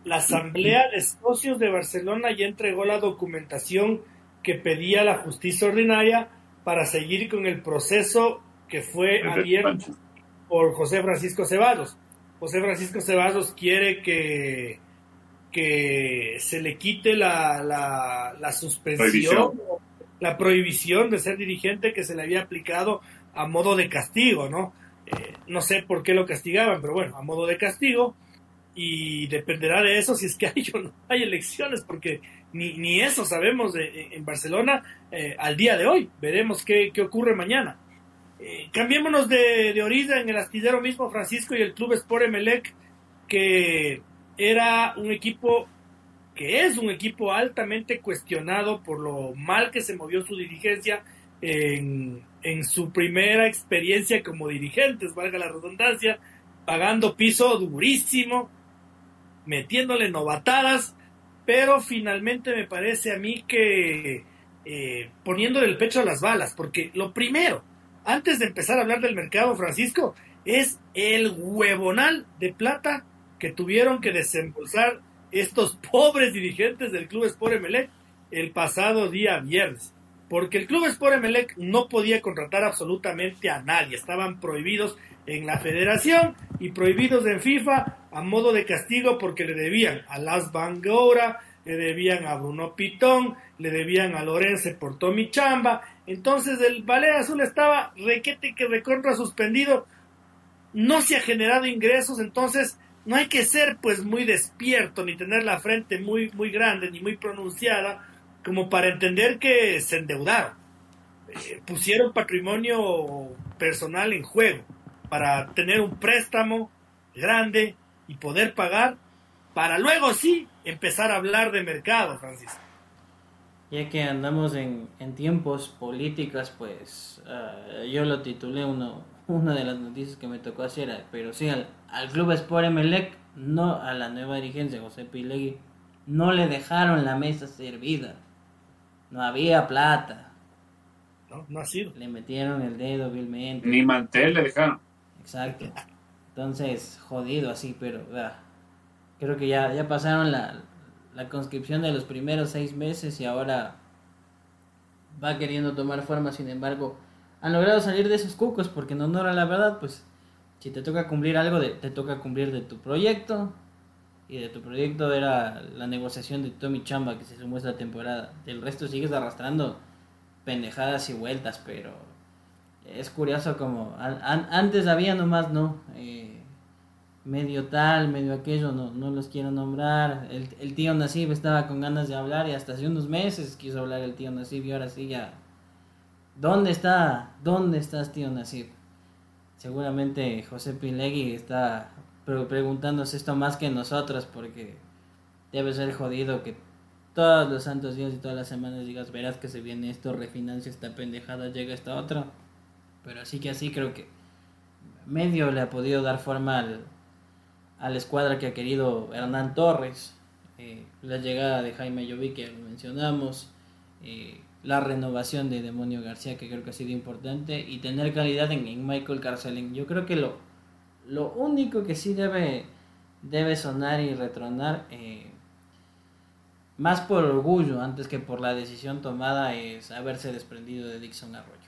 S1: la Asamblea de Socios de Barcelona ya entregó la documentación que pedía la justicia ordinaria para seguir con el proceso que fue abierto por José Francisco Ceballos. José Francisco Ceballos quiere que que se le quite la, la, suspensión, la prohibición de ser dirigente que se le había aplicado a modo de castigo, ¿no? No sé por qué lo castigaban, pero bueno, a modo de castigo, y dependerá de eso si es que hay o no hay elecciones, porque ni, ni eso sabemos de, en Barcelona eh, al día de hoy. Veremos qué, qué ocurre mañana. Eh, cambiémonos de, de orilla en el astillero mismo Francisco y el club Sport Emelec, que era un equipo que es un equipo altamente cuestionado por lo mal que se movió su dirigencia en, su primera experiencia como dirigentes, valga la redundancia, pagando piso durísimo, metiéndole novatadas, pero finalmente me parece a mí que eh, poniéndole el pecho a las balas, porque lo primero, antes de empezar a hablar del mercado, Francisco, es el huevonal de plata que tuvieron que desembolsar estos pobres dirigentes del Club Sport Emelec el pasado día viernes. Porque el Club Sport Emelec no podía contratar absolutamente a nadie. Estaban prohibidos en la federación y prohibidos en FIFA a modo de castigo porque le debían a Las Bangora, le debían a Bruno Pitón, le debían a Lorenzo por Tommy Chamba. Entonces el Ballet Azul estaba requete que recontra suspendido. No se ha generado ingresos, entonces no hay que ser pues muy despierto ni tener la frente muy muy grande ni muy pronunciada como para entender que se endeudaron. Eh, pusieron patrimonio personal en juego para tener un préstamo grande y poder pagar para luego sí empezar a hablar de mercado, Francisco.
S3: Ya que andamos en, en tiempos políticos, pues uh, yo lo titulé uno, una de las noticias que me tocó hacer, pero sí, al, al Club Sport Emelec, no a la nueva dirigencia, José Pilegui, no le dejaron la mesa servida. No había plata.
S1: No, no ha sido.
S3: Le metieron el dedo vilmente.
S2: Ni mantel le dejaron.
S3: Exacto. Entonces, jodido así, pero ah, creo que ya, ya pasaron la, la conscripción de los primeros seis meses y ahora va queriendo tomar forma. Sin embargo, han logrado salir de esos cucos porque en honor a la verdad, pues si te toca cumplir algo, de, te toca cumplir de tu proyecto. Y de tu proyecto era la negociación de Tommy Chamba que se sumó esta temporada. Del resto sigues arrastrando pendejadas y vueltas, pero es curioso como an, antes había nomás, ¿no? Eh, medio tal, medio aquello, no, no los quiero nombrar. El, el, tío Nasib estaba con ganas de hablar y hasta hace unos meses quiso hablar el tío Nasib y ahora sí ya... ¿Dónde está? ¿Dónde estás, tío Nasib? Seguramente José Pilegui está preguntándose esto más que nosotros porque debe ser jodido que todos los santos días y todas las semanas digas, verás que se viene esto, refinancia esta pendejada, llega esta otra. Pero así que así creo que medio le ha podido dar forma al, a la escuadra que ha querido Hernán Torres, eh, la llegada de Jaime Lloví que lo mencionamos, eh, la renovación de Demonio García que creo que ha sido importante y tener calidad en, en Michael Carcelén. Yo creo que lo, lo único que sí debe, debe sonar y retronar, eh, más por orgullo antes que por la decisión tomada, es haberse desprendido de Dixon Arroyo.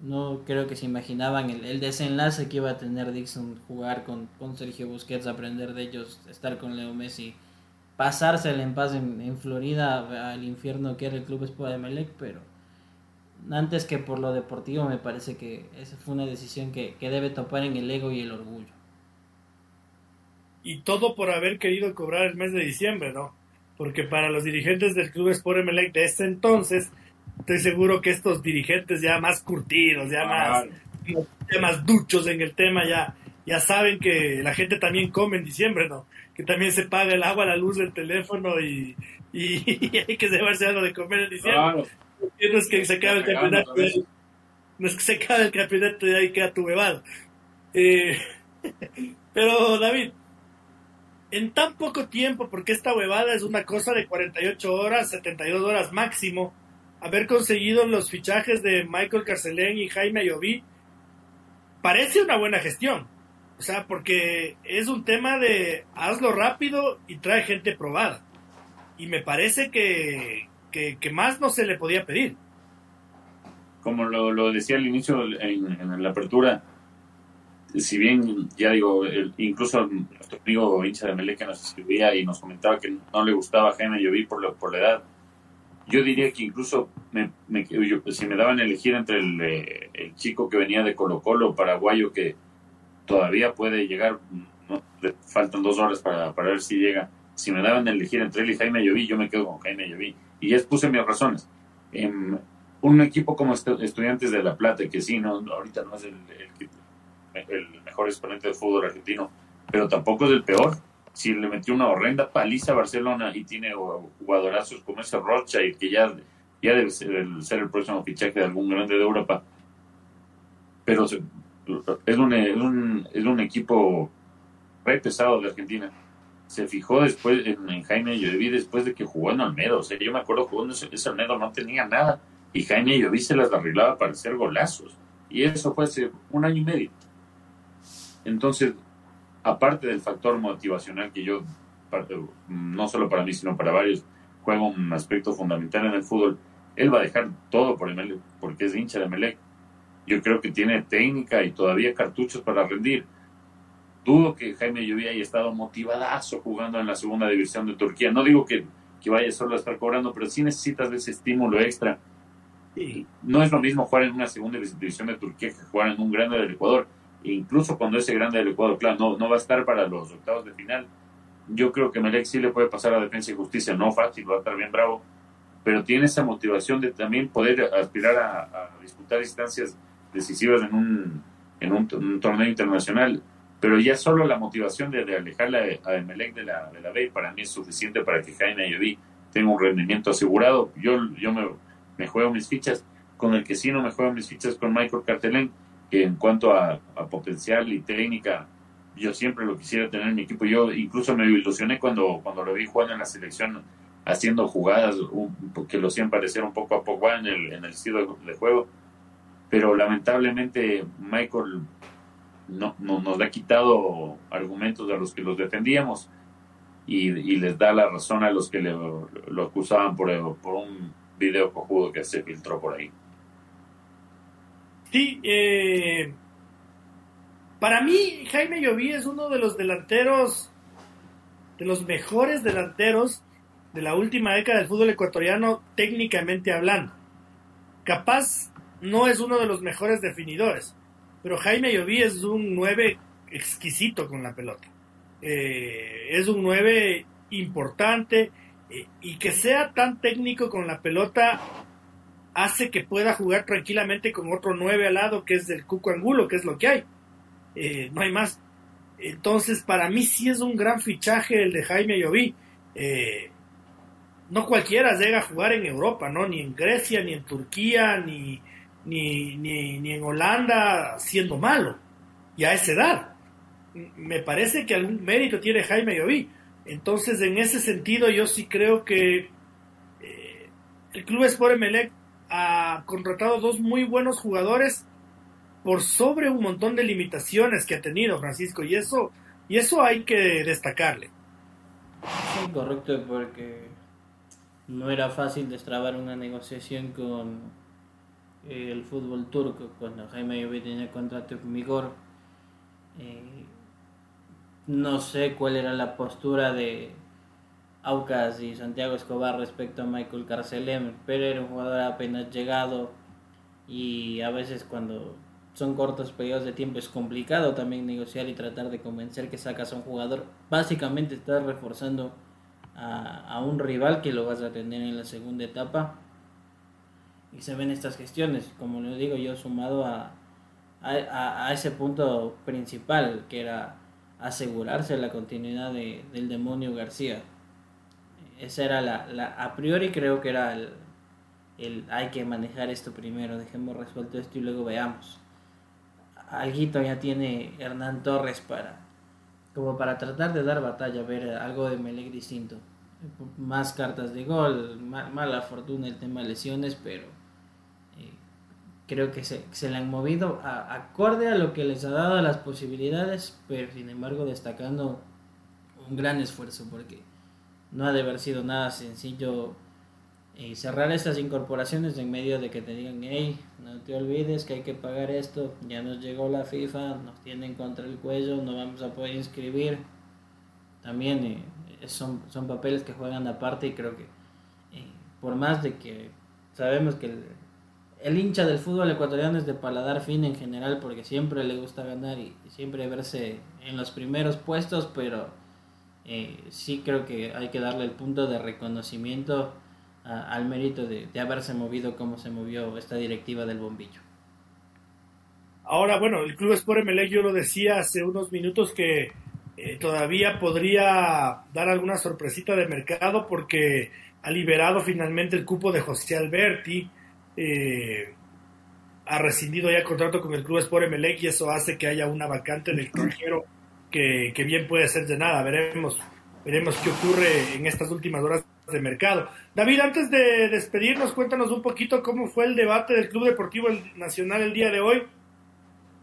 S3: No creo que se imaginaban el, el, desenlace que iba a tener Dixon jugar con, con, Sergio Busquets, aprender de ellos, estar con Leo Messi, pasársela en paz en, Florida al infierno que era el Club Sport de Melec, pero antes que por lo deportivo me parece que esa fue una decisión que, que debe topar en el ego y el orgullo.
S1: Y todo por haber querido cobrar el mes de diciembre, ¿no? Porque para los dirigentes del Club Sport Emelec de ese entonces, estoy seguro que estos dirigentes ya más curtidos, ya más, ya más duchos en el tema, ya, ya saben que la gente también come en diciembre, ¿no? Que también se paga el agua, la luz, el teléfono y, y, y hay que llevarse algo de comer en diciembre. Claro. No es que se acabe el campeonato, no es que se acabe el campeonato y ahí queda tu bebado. Eh, pero David, en tan poco tiempo, porque esta huevada es una cosa de 48 horas, 72 horas máximo, haber conseguido los fichajes de Michael Carcelén y Jaime Ayoví, parece una buena gestión. O sea, porque es un tema de hazlo rápido y trae gente probada. Y me parece que, que, que más no se le podía pedir.
S2: Como lo, lo decía al inicio en, en, la apertura, si bien, ya digo, incluso nuestro amigo hincha de Mele que nos escribía y nos comentaba que no le gustaba Jaime Lloví por, por la edad, yo diría que incluso me, me, yo, si me daban a elegir entre el, eh, el, chico que venía de Colo Colo, paraguayo, que todavía puede llegar, no, le faltan dos horas para, para ver si llega, si me daban a elegir entre él y Jaime Lloví, yo me quedo con Jaime Lloví. Y ya expuse mis razones. En un equipo como Estudiantes de La Plata, que sí, no, ahorita no es el, mejor exponente de fútbol argentino, pero tampoco es el peor si le metió una horrenda paliza a Barcelona y tiene jugadorazos como ese Rocha y que ya, ya debe ser el, próximo fichaje de algún grande de Europa. Pero es, un, es, un, es un equipo re pesado de Argentina. Se fijó después en, en Jaime Lloví después de que jugó en Almedo. O sea, yo me acuerdo jugando ese, ese no tenía nada y Jaime Lloví se las arreglaba para hacer golazos. Y eso fue hace un año y medio. Entonces, aparte del factor motivacional que yo, no solo para mí, sino para varios, juega un aspecto fundamental en el fútbol, él va a dejar todo por Emelec, porque es hincha de Emelec. Yo creo que tiene técnica y todavía cartuchos para rendir. Dudo que Jaime Lluvia haya estado motivadazo jugando en la segunda división de Turquía. No digo que, que vaya solo a estar cobrando, pero sí necesitas de ese estímulo extra. No es lo mismo jugar en una segunda división de Turquía que jugar en un grande del Ecuador incluso cuando ese grande del Ecuador, claro, no, no va a estar para los octavos de final. Yo creo que Melec sí le puede pasar a Defensa y Justicia, no fácil, va a estar bien bravo, pero tiene esa motivación de también poder aspirar a, disputar instancias decisivas en un, en un, torneo internacional. Pero ya solo la motivación de, de alejar a Emelec de la, de la B para mí es suficiente para que Jaime Ayoví tenga un rendimiento asegurado. Yo, yo me, juego mis fichas. Con el que sí no me juego mis fichas con Michael Cartelén, que en cuanto a, potencial y técnica yo siempre lo quisiera tener en mi equipo. Yo incluso me ilusioné cuando, cuando lo vi jugando en la selección, haciendo jugadas que lo hacían parecer un poco a poco en el, en el estilo de, juego. Pero lamentablemente Michael no, nos ha quitado argumentos a los que los defendíamos y, les da la razón a los que lo acusaban por, por un video cojudo que se filtró por ahí.
S1: Sí, eh, para mí, Jaime Lloví es uno de los delanteros, de los mejores delanteros de la última década del fútbol ecuatoriano, técnicamente hablando. Capaz no es uno de los mejores definidores, pero Jaime Lloví es un 9 exquisito con la pelota. Eh, es un 9 importante eh, y que sea tan técnico con la pelota hace que pueda jugar tranquilamente con otro 9 al lado que es el Cuco Angulo, que es lo que hay. Eh, no hay más. Entonces, para mí sí es un gran fichaje el de Jaime Lloví. No cualquiera llega a jugar en Europa, ¿no? Ni en Grecia, ni en Turquía, ni, ni, ni, en Holanda siendo malo. Y a esa edad. Me parece que algún mérito tiene Jaime Lloví. Entonces, en ese sentido, yo sí creo que eh, el Club Sport Emelec ha contratado dos muy buenos jugadores por sobre un montón de limitaciones que ha tenido Francisco y eso y eso hay que destacarle.
S3: Correcto, porque no era fácil destrabar una negociación con el fútbol turco cuando Jaime Yovi tenía contrato en vigor. Eh, no sé cuál era la postura de Aucas y Santiago Escobar respecto a Michael Carcelem, pero era un jugador apenas llegado y a veces cuando son cortos periodos de tiempo, es complicado también negociar y tratar de convencer que sacas a un jugador. Básicamente estás reforzando a, un rival que lo vas a tener en la segunda etapa. Y se ven estas gestiones, como lo digo yo, sumado a, a, ese punto principal, que era asegurarse la continuidad de, del demonio García. Esa era la, la, a priori creo que era el, el hay que manejar esto primero, dejemos resuelto esto y luego veamos alguito ya tiene Hernán Torres para como para tratar de dar batalla, ver algo de Melec distinto. Más cartas de gol, mala fortuna el tema de lesiones, pero creo que se, se, le han movido a, acorde a lo que les ha dado las posibilidades, pero sin embargo destacando un gran esfuerzo, porque no ha de haber sido nada sencillo y cerrar estas incorporaciones en medio de que te digan, hey, no te olvides que hay que pagar esto, ya nos llegó la FIFA, nos tienen contra el cuello, no vamos a poder inscribir. También eh, son, son papeles que juegan aparte y creo que eh, por más de que sabemos que el, hincha del fútbol ecuatoriano es de paladar fin en general porque siempre le gusta ganar y, siempre verse en los primeros puestos, pero eh, sí creo que hay que darle el punto de reconocimiento al mérito de, haberse movido como se movió esta directiva del bombillo.
S1: Ahora, bueno, el Club Sport Emelec, yo lo decía hace unos minutos que eh, todavía podría dar alguna sorpresita de mercado porque ha liberado finalmente el cupo de José Alberti, eh, ha rescindido ya contrato con el Club Sport Emelec y eso hace que haya una vacante en el extranjero que, que bien puede ser llenada. Veremos, veremos qué ocurre en estas últimas horas de mercado. David, antes de despedirnos, cuéntanos un poquito cómo fue el debate del Club Deportivo Nacional el día de hoy.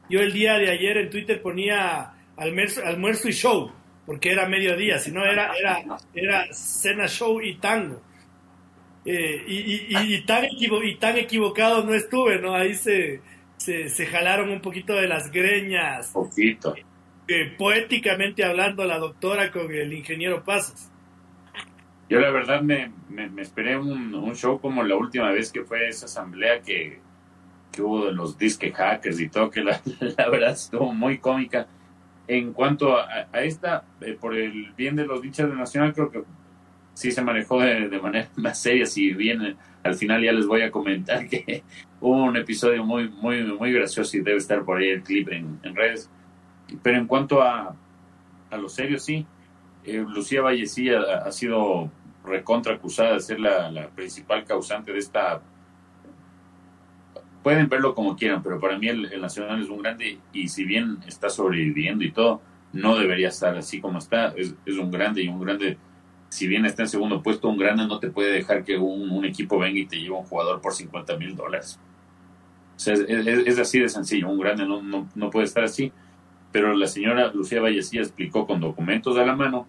S1: Yo el día de ayer en Twitter ponía almuerzo, almuerzo y show, porque era mediodía, si no era, era, era cena, show y tango. Eh, y, tan y tan equivocado no estuve, ¿no? Ahí se, se, jalaron un poquito de las greñas.
S2: Poquito.
S1: Eh, poéticamente hablando la doctora con el ingeniero Pasos.
S2: Yo la verdad me, me, esperé un, show como la última vez que fue esa asamblea que, que hubo de los disque hackers y todo, que la, verdad estuvo muy cómica. En cuanto a, esta, eh, por el bien de los dichos de Nacional, creo que sí se manejó de, manera más seria, si bien al final ya les voy a comentar que hubo un episodio muy, muy, muy gracioso y debe estar por ahí el clip en, redes. Pero en cuanto a, a lo serio, sí, eh, Lucía Vallecilla ha, sido recontra acusada de ser la, la principal causante de esta pueden verlo como quieran, pero para mí el, Nacional es un grande y si bien está sobreviviendo y todo, no debería estar así como está. Es, un grande y un grande, si bien está en segundo puesto, un grande no te puede dejar que un, equipo venga y te lleve un jugador por 50 mil dólares. O sea, es, así de sencillo, un grande no, no, no puede estar así. Pero la señora Lucía Vallecilla explicó con documentos a la mano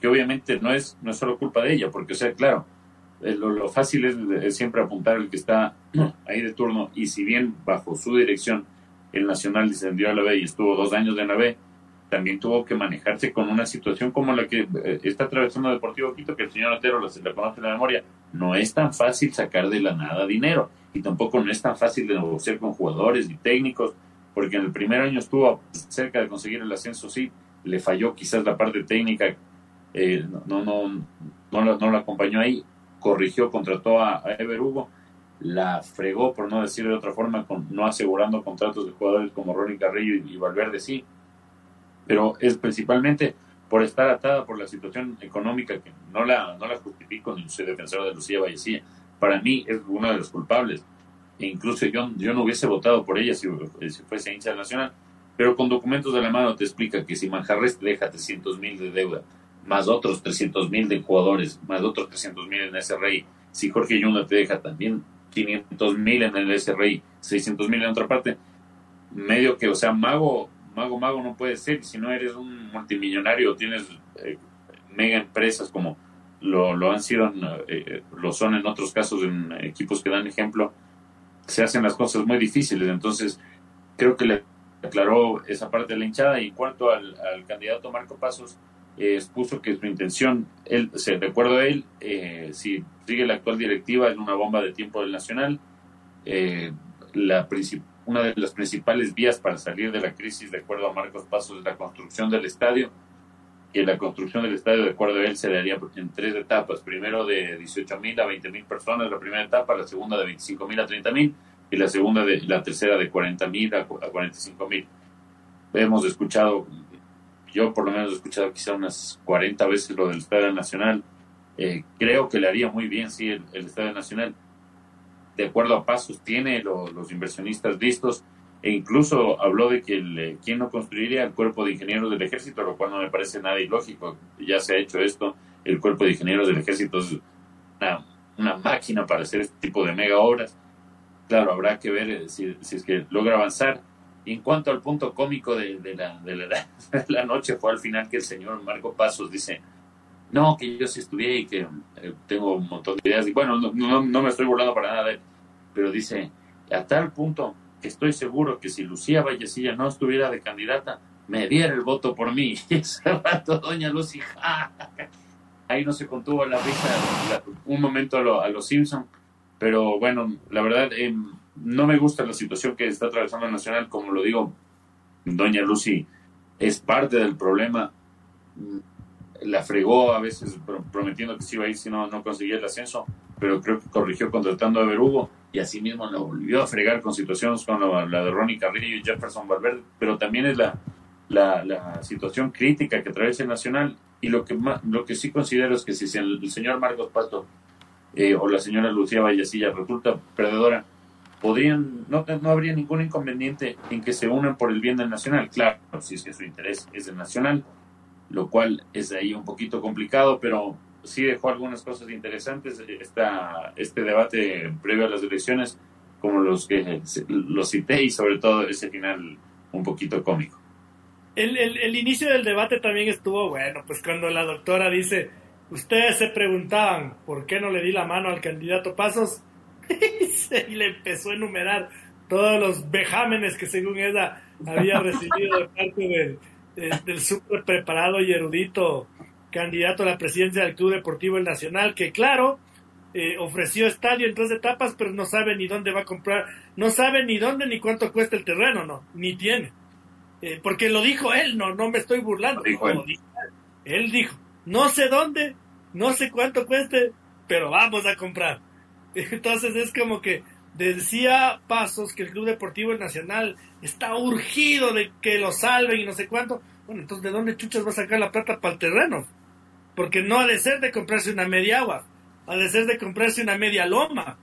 S2: que obviamente no es, no es solo culpa de ella, porque, o sea, claro, eh, lo, fácil es, siempre apuntar al que está ahí de turno y si bien bajo su dirección el Nacional descendió a la B y estuvo dos años en la B, también tuvo que manejarse con una situación como la que eh, está atravesando Deportivo Quito, que el señor Otero la, conoce en la memoria. No es tan fácil sacar de la nada dinero y tampoco no es tan fácil negociar con jugadores y técnicos, porque en el primer año estuvo cerca de conseguir el ascenso, sí, le falló quizás la parte técnica, eh, no, no, no, no, no, la acompañó ahí corrigió, contrató a, Ever Hugo, la fregó, por no decir de otra forma, con no asegurando contratos de jugadores como Ronnie Carrillo y, Valverde, sí. Pero es principalmente por estar atada por la situación económica que no la, no la justifico ni soy defensor de Lucía Vallecilla. Para mí es uno de los culpables. E incluso yo, yo no hubiese votado por ella si, si fuese hincha nacional. Pero con documentos de la mano te explica que si Manjarres te deja 300 mil de deuda, más otros 300 mil de jugadores, más otros 300 mil en SRI. Si Jorge Yunda te deja también 500 mil en el SRI, 600 mil en otra parte, medio que, o sea, mago, mago, mago no puede ser. Si no eres un multimillonario, tienes eh, mega empresas como lo, han sido, eh, lo son en otros casos en equipos que dan ejemplo, se hacen las cosas muy difíciles. Entonces, creo que le aclaró esa parte de la hinchada. Y en cuanto al, candidato Marco Pasos, eh, expuso que su intención, él, se recuerdo a él, eh, si sigue la actual directiva en una bomba de tiempo del Nacional, eh, la una de las principales vías para salir de la crisis, de acuerdo a Marcos Pasos, es la construcción del estadio. Y la construcción del estadio, de acuerdo a él, se daría en tres etapas. Primero de 18 mil a 20 mil personas, la primera etapa, la segunda de 25 mil a 30 mil y la segunda de la tercera de 40 mil a 45 mil. Hemos escuchado yo por lo menos he escuchado quizá unas 40 veces lo del Estadio Nacional. Eh, creo que le haría muy bien, sí, el, Estadio Nacional. De acuerdo a pasos, tiene los inversionistas listos e incluso habló de que el, eh, quien no construiría el cuerpo de ingenieros del ejército, lo cual no me parece nada ilógico. Ya se ha hecho esto, el cuerpo de ingenieros del ejército es una, una máquina para hacer este tipo de mega obras. Claro, habrá que ver eh, si, es que logra avanzar en cuanto al punto cómico de, la, de, la, noche fue al final que el señor Marco Pasos dice, no, que yo sí estudié y que eh, tengo un montón de ideas. Y bueno, no, no, me estoy burlando para nada de él, pero dice, a tal punto que estoy seguro que si Lucía Vallecilla no estuviera de candidata, me diera el voto por mí. Y ese rato, doña Lucy, ahí no se contuvo la risa un momento a, a los Simpson. Pero bueno, la verdad, eh, no me gusta la situación que está atravesando Nacional, como lo digo, doña Lucy es parte del problema. La fregó a veces prometiendo que se iba a ir si no, no conseguía el ascenso, pero creo que corrigió contratando a Berugo y así mismo la volvió a fregar con situaciones como la, de Ronnie Carrillo y Jefferson Valverde, pero también es la, la, situación crítica que atraviesa el Nacional y lo que, lo que sí considero es que si el, señor Marcos Pasto eh, o la señora Lucía Vallecilla resulta perdedora, podrían, no, no habría ningún inconveniente en que se unan por el bien del nacional. Claro, si es que su interés es el nacional, lo cual es ahí un poquito complicado, pero sí dejó algunas cosas interesantes esta, este debate previo a las elecciones, como los que los cité y sobre todo ese final un poquito cómico.
S1: El, el, el inicio del debate también estuvo bueno, pues cuando la doctora dice, ustedes se preguntaban por qué no le di la mano al candidato Pasos, y le empezó a enumerar todos los vejámenes que según ella había recibido de parte del, del, súper preparado y erudito candidato a la presidencia del Club Deportivo El Nacional, que claro, eh, ofreció estadio en tres etapas, pero no sabe ni dónde va a comprar, no sabe ni dónde ni cuánto cuesta el terreno, no, ni tiene. Eh, porque lo dijo él, no, no me estoy burlando. él. él dijo, no sé dónde, no sé cuánto cueste, pero vamos a comprar. Entonces es como que decía Pasos que el Club Deportivo Nacional está urgido de que lo salven y no sé cuánto. Bueno, entonces ¿de dónde chuchas va a sacar la plata para el terreno? Porque no ha de ser de comprarse una media agua, ha de ser de comprarse una media loma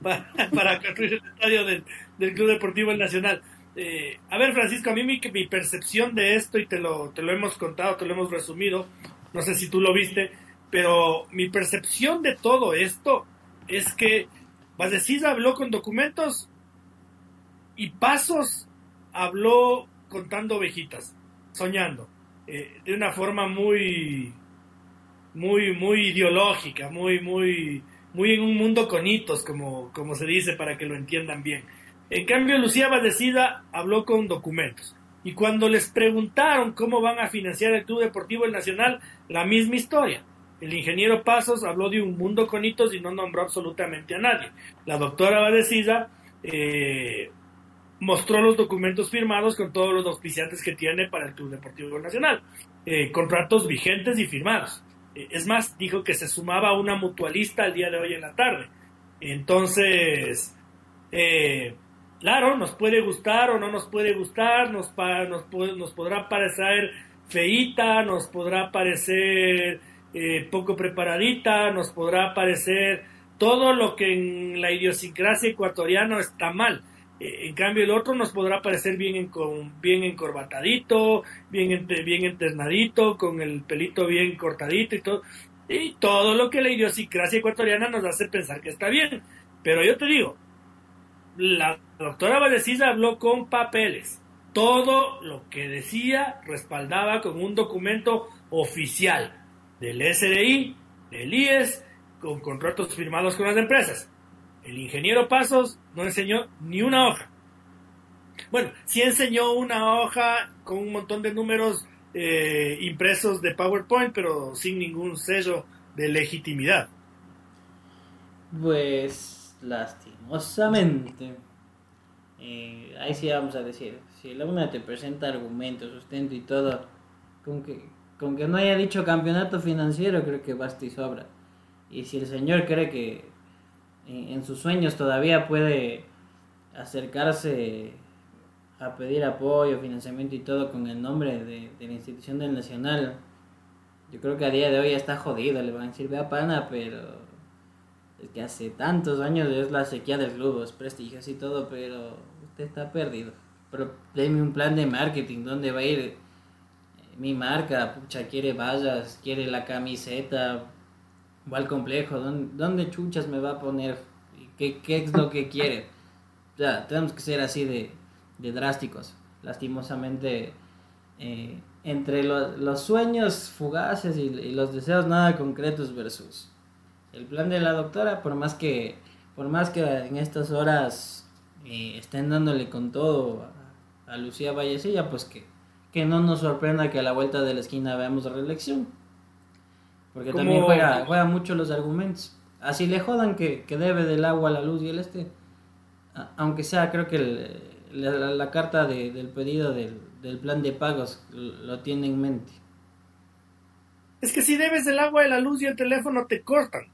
S1: para, construir el estadio del, Club Deportivo Nacional. Eh, a ver, Francisco, a mí mi, mi, percepción de esto, y te lo, te lo hemos contado, te lo hemos resumido, no sé si tú lo viste, pero mi percepción de todo esto es que Badesisa habló con documentos y Pasos habló contando ovejitas, soñando, eh, de una forma muy, muy, muy ideológica, muy, muy, muy en un mundo con hitos, como, como se dice, para que lo entiendan bien. En cambio, Lucía Badesida habló con documentos. Y cuando les preguntaron cómo van a financiar el Club Deportivo El Nacional, la misma historia. El ingeniero Pasos habló de un mundo con hitos y no nombró absolutamente a nadie. La doctora Badecida eh, mostró los documentos firmados con todos los auspiciantes que tiene para el Club Deportivo Nacional. Eh, contratos vigentes y firmados. Eh, es más, dijo que se sumaba a una mutualista al día de hoy en la tarde. Entonces, claro, nos puede gustar o no nos puede gustar, nos, nos, nos podrá parecer feita, nos podrá parecer eh, poco preparadita, nos podrá parecer todo lo que en la idiosincrasia ecuatoriana está mal. Eh, en cambio, el otro nos podrá parecer bien, bien encorbatadito, bien, bien enternadito, con el pelito bien cortadito y todo. Y todo lo que la idiosincrasia ecuatoriana nos hace pensar que está bien. Pero yo te digo, la doctora Valecisa habló con papeles. Todo lo que decía respaldaba con un documento oficial del SDI, del IES, con contratos firmados con las empresas. El ingeniero Pasos no enseñó ni una hoja. Bueno, sí enseñó una hoja con un montón de números eh, impresos de PowerPoint, pero sin ningún sello de legitimidad.
S3: Pues lastimosamente, eh, ahí sí vamos a decir, si la UNA te presenta argumentos, sustento y todo, con que con que no haya dicho campeonato financiero, creo que basta y sobra. Y si el señor cree que en, sus sueños todavía puede acercarse a pedir apoyo, financiamiento y todo con el nombre de, la institución del Nacional, yo creo que a día de hoy está jodido, le van a decir, vea pana, pero es que hace tantos años es la sequía del club, es prestigio y todo, pero usted está perdido. Pero déme un plan de marketing, ¿dónde va a ir? Mi marca, pucha, quiere vallas, quiere la camiseta, va al complejo, ¿dónde, chuchas me va a poner? ¿Qué, ¿Qué, es lo que quiere? Ya, tenemos que ser así de, de drásticos. Lastimosamente, eh, entre los sueños fugaces y, los deseos nada concretos versus el plan de la doctora, por más que, por más que en estas horas eh, estén dándole con todo a, a Lucía Vallecilla, pues que que no nos sorprenda que a la vuelta de la esquina veamos reelección. Porque también juega, juega mucho los argumentos. Así le jodan que, debe del agua, la luz y el este. Aunque sea, creo que la, carta del pedido del, plan de pagos lo tiene en mente.
S1: Es que si debes del agua, la luz y el teléfono te cortan.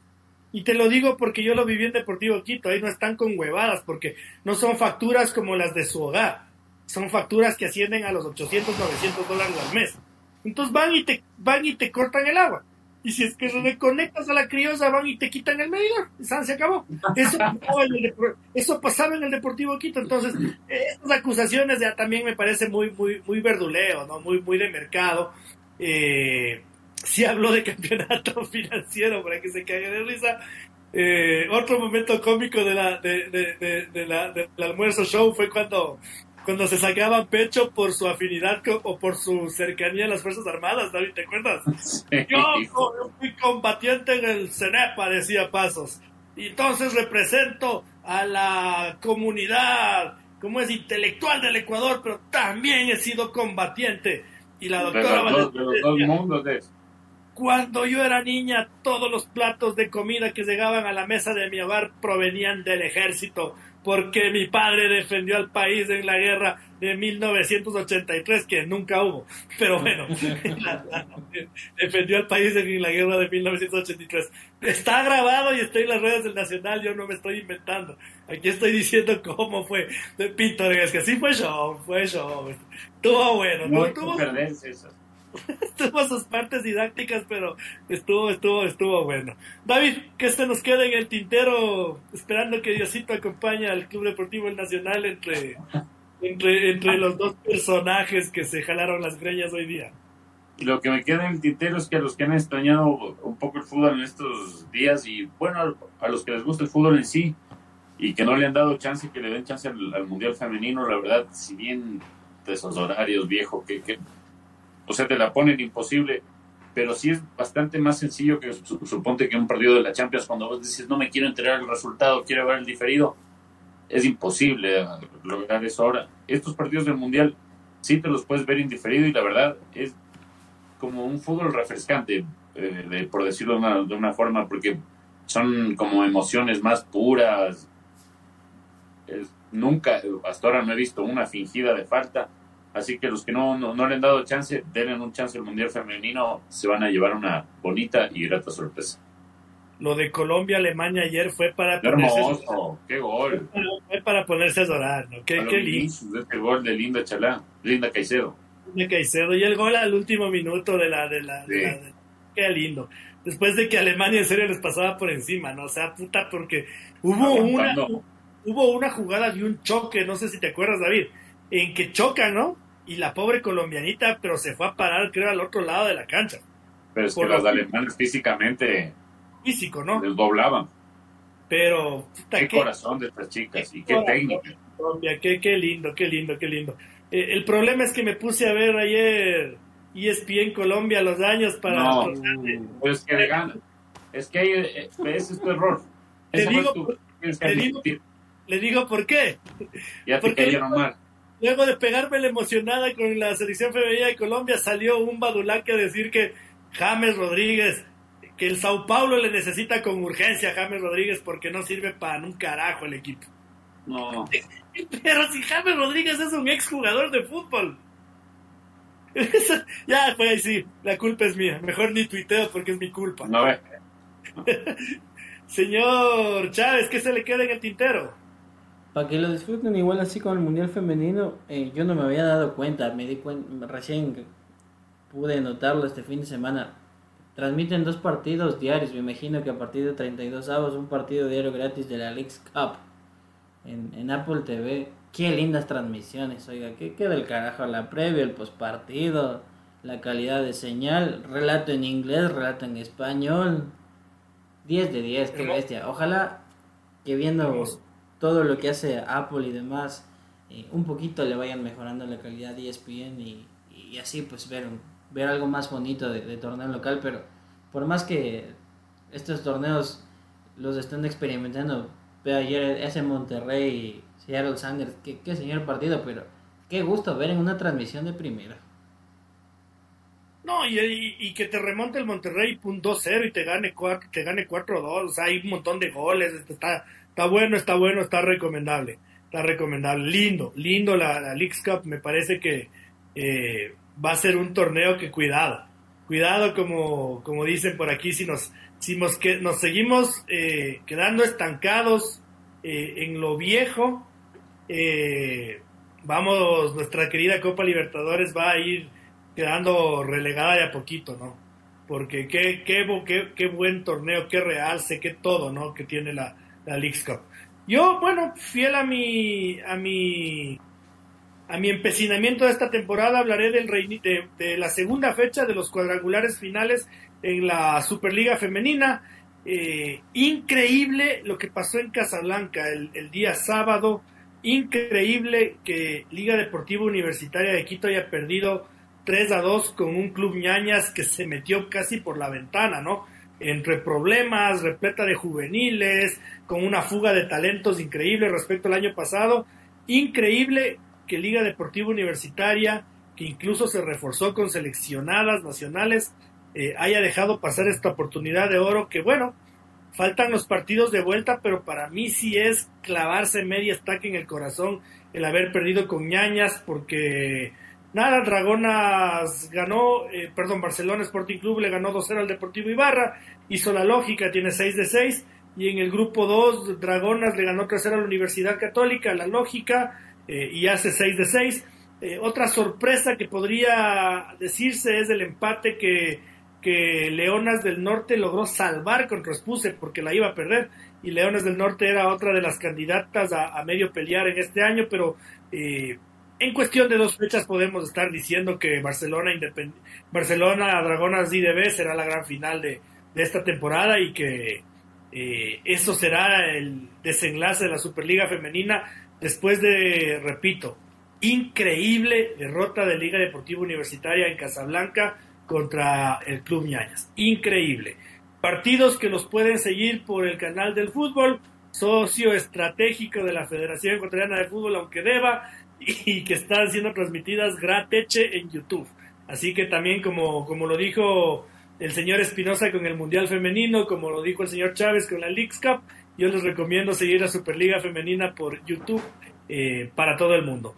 S1: Y te lo digo porque yo lo viví en Deportivo Quito. Ahí no están con huevadas porque no son facturas como las de su hogar son facturas que ascienden a los 800, 900 dólares al mes. Entonces van y te, van y te cortan el agua. Y si es que reconectas a la criosa, van y te quitan el medidor. se acabó. Eso, eso pasaba en el Deportivo Quito. Entonces, estas acusaciones ya también me parece muy, muy, muy verduleo, ¿no? Muy, muy de mercado. Eh, sí habló de campeonato financiero para que se caiga de risa. Eh, otro momento cómico de la, de, de, de, la, del almuerzo show fue cuando cuando se sacaban pecho por su afinidad o por su cercanía a las Fuerzas Armadas, David, ¿te acuerdas? Yo fui combatiente en el CENEPA, decía Pasos, y entonces represento a la comunidad, como es intelectual del Ecuador, pero también he sido combatiente. Y la doctora cuando yo era niña, todos los platos de comida que llegaban a la mesa de mi hogar provenían del ejército porque mi padre defendió al país en la guerra de 1983, que nunca hubo, pero bueno, defendió al país en la guerra de 1983. Está grabado y estoy en las redes del Nacional, yo no me estoy inventando. Aquí estoy diciendo cómo fue de Pinto, es que sí fue show, fue show. Estuvo bueno,
S2: No hay
S1: tuvo,
S2: que perderse eso.
S1: tuvo sus partes didácticas, pero estuvo, estuvo, estuvo bueno. David, que se nos queda en el tintero, esperando que Diosito acompañe al Club Deportivo Nacional entre, entre, entre los dos personajes que se jalaron las greñas hoy día.
S2: Lo que me queda en el tintero es que a los que han extrañado un poco el fútbol en estos días y bueno, a los que les gusta el fútbol en sí y que no le han dado chance, que le den chance al, al Mundial Femenino, la verdad, si bien de esos horarios viejo, que, que, o sea, te la ponen imposible, pero sí es bastante más sencillo que su- suponte que un partido de la Champions, cuando vos dices, no me quiero enterar el resultado, quiero ver el diferido, es imposible eh, lograr eso ahora. Estos partidos del Mundial sí te los puedes ver indiferido y la verdad es como un fútbol refrescante, eh, de- por decirlo de una, forma, porque son como emociones más puras. Nunca, hasta ahora no he visto una fingida de falta. Así que los que no, no, no le han dado chance, denle un chance al Mundial Femenino, se van a llevar una bonita y grata sorpresa.
S1: Lo de Colombia-Alemania ayer fue para
S2: ¡Qué hermoso! ¡Qué gol!
S1: fue para ponerse a llorar, ¿no? Qué, lindo.
S2: este gol de Linda Chalá, Linda Caicedo.
S1: de Caicedo y el gol al último minuto de la de la, de la- de- qué lindo después de que Alemania en serio les pasaba por encima no o sea puta porque hubo una hubo una jugada de un choque no sé si te acuerdas David en que choca no y la pobre colombianita pero se fue a parar creo al otro lado de la cancha
S2: Pero es que
S1: Por
S2: los
S1: lo-
S2: alemanes físicamente
S1: físico no
S2: les doblaban.
S1: pero
S2: Qué
S1: qué-
S2: corazón de estas chicas y qué
S1: corazón.
S2: técnica.
S1: Colombia, qué, qué lindo, qué lindo, qué lindo. Eh, el problema es que me puse a ver ayer ESPN Colombia los años para...
S2: No, pero es que le gana. Es que eh, ese es tu error.
S1: Te digo- te digo-. Le digo por qué.
S2: Ya te
S1: porque-
S2: cayeron mal.
S1: Luego de pegarme la emocionada con la selección femenina de Colombia, salió un badulaque a decir que James Rodríguez, que el Sao Paulo le necesita con urgencia a James Rodríguez porque no sirve para un carajo el equipo.
S2: No,
S1: Pero si James Rodríguez es un exjugador de fútbol. ya, pues ahí sí, la culpa es mía. Mejor ni tuiteo porque es mi culpa.
S2: no ve.
S1: Señor Chávez, ¿qué se le queda en el tintero?
S3: Para que lo disfruten igual así con el Mundial Femenino, eh, yo no me había dado cuenta, me di cuenta, recién pude notarlo este fin de semana. Transmiten dos partidos diarios, me imagino que a partir de 32 avos un partido diario gratis de la Leagues Cup en, en Apple TV. Qué lindas transmisiones, oiga, qué, qué del carajo, la previa, el postpartido, la calidad de señal, relato en inglés, relato en español. 10 de 10, qué bestia. Ojalá que viendo. Todo lo que hace Apple y demás, eh, un poquito le vayan mejorando la calidad de ESPN y, y así pues ver, ver algo más bonito de, torneo local, pero por más que estos torneos los estén experimentando, ve ayer ese Monterrey Seattle Sanders, qué, qué señor partido, pero qué gusto ver en una transmisión de primera.
S1: No, y, y- y que te remonte el Monterrey punto 2-0 y te gane 4, te gane 4-2, o sea, hay un montón de goles, está, está bueno, está bueno, está recomendable, está recomendable, lindo, lindo la, la Cup, me parece que eh, va a ser un torneo que cuidado, cuidado como, como dicen por aquí, si nos, si nos, que, nos seguimos eh, quedando estancados eh, en lo viejo, vamos, nuestra querida Copa Libertadores va a ir quedando relegada de a poquito, ¿no? Porque qué, qué, qué, qué buen torneo, qué realce, qué todo, ¿no? Que tiene la, la. Yo, bueno, fiel a mi, a mi, a mi empecinamiento de esta temporada, hablaré del de, de la segunda fecha de los cuadrangulares finales en la Superliga Femenina. Eh, increíble lo que pasó en Casablanca el, el día sábado. Increíble que Liga Deportiva Universitaria de Quito haya perdido 3 a 2 con un club ñañas que se metió casi por la ventana, ¿no? Entre problemas, repleta de juveniles, con una fuga de talentos increíble respecto al año pasado. Increíble que Liga Deportiva Universitaria, que incluso se reforzó con seleccionadas nacionales, eh, haya dejado pasar esta oportunidad de oro que, bueno, faltan los partidos de vuelta, pero para mí sí es clavarse media estaca en el corazón el haber perdido con ñañas, porque nada, Dragonas ganó, eh, perdón, Barcelona Sporting Club le ganó 2-0 al Deportivo Ibarra, hizo la lógica, tiene 6 de 6, y en el grupo 2 Dragonas le ganó 3-0 a la Universidad Católica, la lógica, eh, y hace 6 de 6. Eh, otra sorpresa que podría decirse es el empate que, que Leonas del Norte logró salvar contra Spuse porque la iba a perder y Leonas del Norte era otra de las candidatas a, medio pelear en este año, pero eh, en cuestión de dos fechas podemos estar diciendo que Barcelona Independ Barcelona Dragonas IDB será la gran final de, esta temporada y que eh, eso será el desenlace de la Superliga Femenina después de, repito, increíble derrota de Liga Deportiva Universitaria en Casablanca contra el Club Ñañas. Increíble. Partidos que los pueden seguir por el canal del fútbol, socio estratégico de la Federación Ecuatoriana de Fútbol, aunque deba, y que están siendo transmitidas grateche en YouTube. Así que también, como, como lo dijo el señor Espinosa con el Mundial Femenino, como lo dijo el señor Chávez con la Leagues Cup, yo les recomiendo seguir a Superliga Femenina por YouTube eh, para todo el mundo.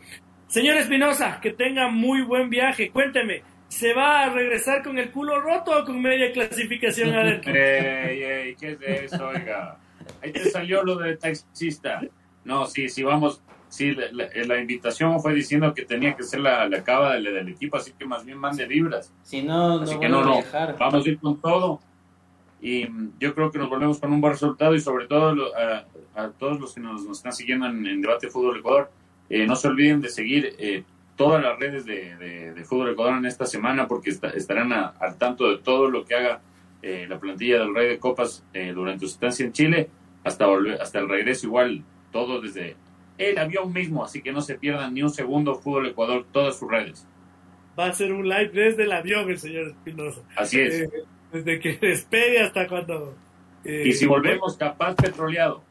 S1: Señor Espinosa, que tenga muy buen viaje. Cuénteme, ¿se va a regresar con el culo roto o con media clasificación adentro?
S2: ey, ey, ¿qué es eso, oiga? Ahí te salió lo de taxista. No, sí, sí, vamos. Sí, la, invitación fue diciendo que tenía que ser la, la cava del, del, equipo, así que más bien mande libras.
S3: Si no,
S2: así que no, no, vamos a ir con todo. Y yo creo que nos volvemos con un buen resultado y sobre todo a, todos los que nos, están siguiendo en, Debate Fútbol Ecuador, eh, no se olviden de seguir eh, todas las redes de, Fútbol Ecuador en esta semana porque estarán al tanto de todo lo que haga eh, la plantilla del Rey de Copas durante su estancia en Chile. Hasta, volver, hasta el regreso igual, todo desde el avión mismo, así que no se pierdan ni un segundo Fútbol Ecuador, todas sus redes.
S1: Va a ser un live desde el avión el señor Espinosa.
S2: Así es
S1: desde que despegue hasta cuando...
S2: Eh, y si volvemos capaz petroleado.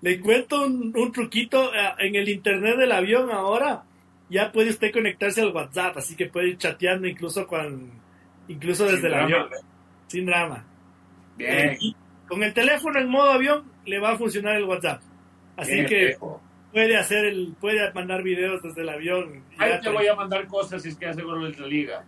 S1: Le cuento un, truquito, eh, en el internet del avión ahora ya puede usted conectarse al WhatsApp, así que puede ir chateando incluso con, incluso desde el avión, sin drama.
S2: Bien.
S1: Eh, con el teléfono en modo avión le va a funcionar el WhatsApp, así que puede hacer el, puede mandar videos desde el avión.
S2: Ahí te voy a mandar cosas si es que hace gol de la liga.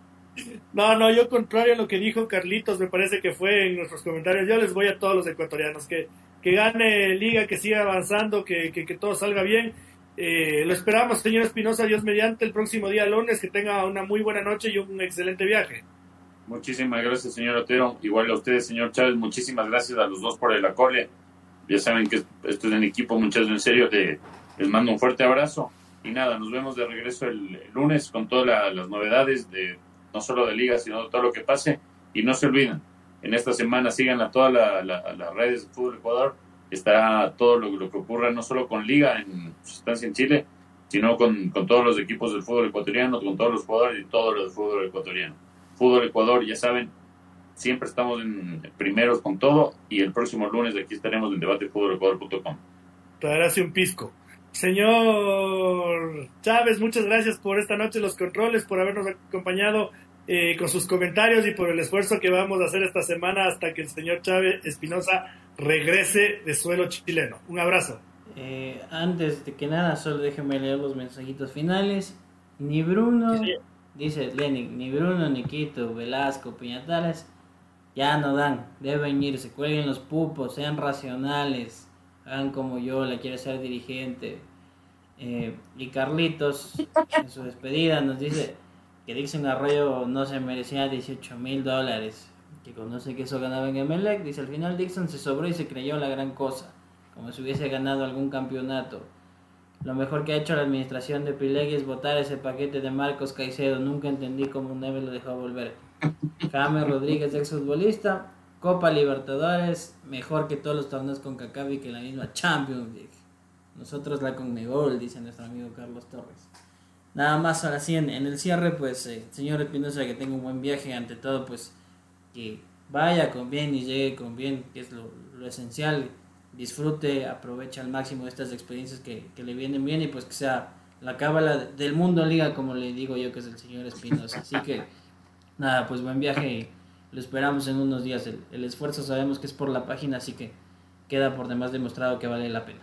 S1: No, no, yo contrario a lo que dijo Carlitos, me parece que fue en nuestros comentarios, yo les voy a todos los ecuatorianos, que, que gane Liga, que siga avanzando, que, que, todo salga bien. Eh, lo esperamos, señor Espinosa, Dios mediante, el próximo día lunes, que tenga una muy buena noche y un excelente viaje.
S2: Muchísimas gracias, señor Otero. Igual a ustedes, señor Chávez, muchísimas gracias a los dos por el acole. Ya saben que esto es en equipo, muchachos, en serio, les, les mando un fuerte abrazo. Y nada, nos vemos de regreso el, lunes con todas las novedades de no solo de liga, sino de todo lo que pase. Y no se olviden, en esta semana sigan a todas las redes de Fútbol Ecuador, estará todo lo, que ocurra, no solo con liga en su estancia en Chile, sino con, con, todos los equipos del fútbol ecuatoriano, con todos los jugadores y todo lo fútbol ecuatoriano. Fútbol Ecuador, ya saben, siempre estamos en primeros con todo y el próximo lunes aquí estaremos en debatefútbolecuador.com.
S1: Traerás un pisco. Señor Chávez, muchas gracias por esta noche los controles, por habernos acompañado eh, con sus comentarios y por el esfuerzo que vamos a hacer esta semana hasta que el señor Chávez Espinosa regrese de suelo chileno. Un abrazo.
S3: Eh, antes de que nada, solo déjenme leer los mensajitos finales. Ni Bruno, dice Lenin, ni Bruno, ni Quito, Velasco, Piñatales, ya no dan, deben irse, cuelguen los pupos, sean racionales hagan como yo, la quiere ser dirigente. Eh, y Carlitos, en su despedida, nos dice que Dixon Arroyo no se merecía 18 mil dólares, que conoce que eso ganaba en Emelec. Dice, al final Dixon se sobró y se creyó la gran cosa, como si hubiese ganado algún campeonato. Lo mejor que ha hecho la administración de Pilegui es votar ese paquete de Marcos Caicedo. Nunca entendí cómo Neves lo dejó volver. James Rodríguez, exfutbolista. Copa Libertadores, mejor que todos los torneos con Cacabi que la misma Champions League. Nosotros la Conmebol, dice nuestro amigo Carlos Torres. Nada más ahora sí, en, el cierre, pues, eh, señor Espinosa, que tenga un buen viaje, ante todo, pues, que vaya con bien y llegue con bien, que es lo, esencial. Disfrute, aproveche al máximo estas experiencias que, que, le vienen bien y pues que sea la cábala del mundo liga, como le digo yo, que es el señor Espinosa. Así que, nada, pues buen viaje lo esperamos en unos días. El, el esfuerzo sabemos que es por la página, así que queda por demás demostrado que vale la pena.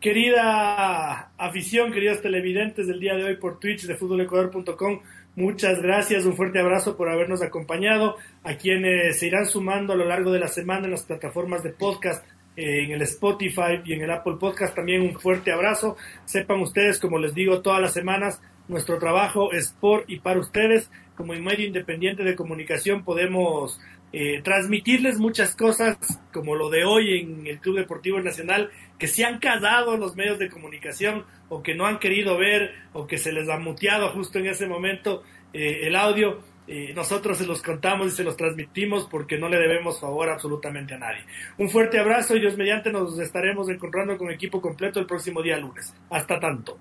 S1: Querida afición, queridos televidentes del día de hoy por Twitch de futbolecuador.com, muchas gracias, un fuerte abrazo por habernos acompañado. A quienes se irán sumando a lo largo de la semana en las plataformas de podcast, eh, en el Spotify y en el Apple Podcast, también un fuerte abrazo. Sepan ustedes, como les digo todas las semanas, nuestro trabajo es por y para ustedes. Como medio independiente de comunicación podemos eh, transmitirles muchas cosas, como lo de hoy en el Club Deportivo Nacional, que se han casado los medios de comunicación o que no han querido ver o que se les ha muteado justo en ese momento eh, el audio. Eh, nosotros se los contamos y se los transmitimos porque no le debemos favor absolutamente a nadie. Un fuerte abrazo y Dios mediante nos estaremos encontrando con equipo completo el próximo día lunes. Hasta tanto.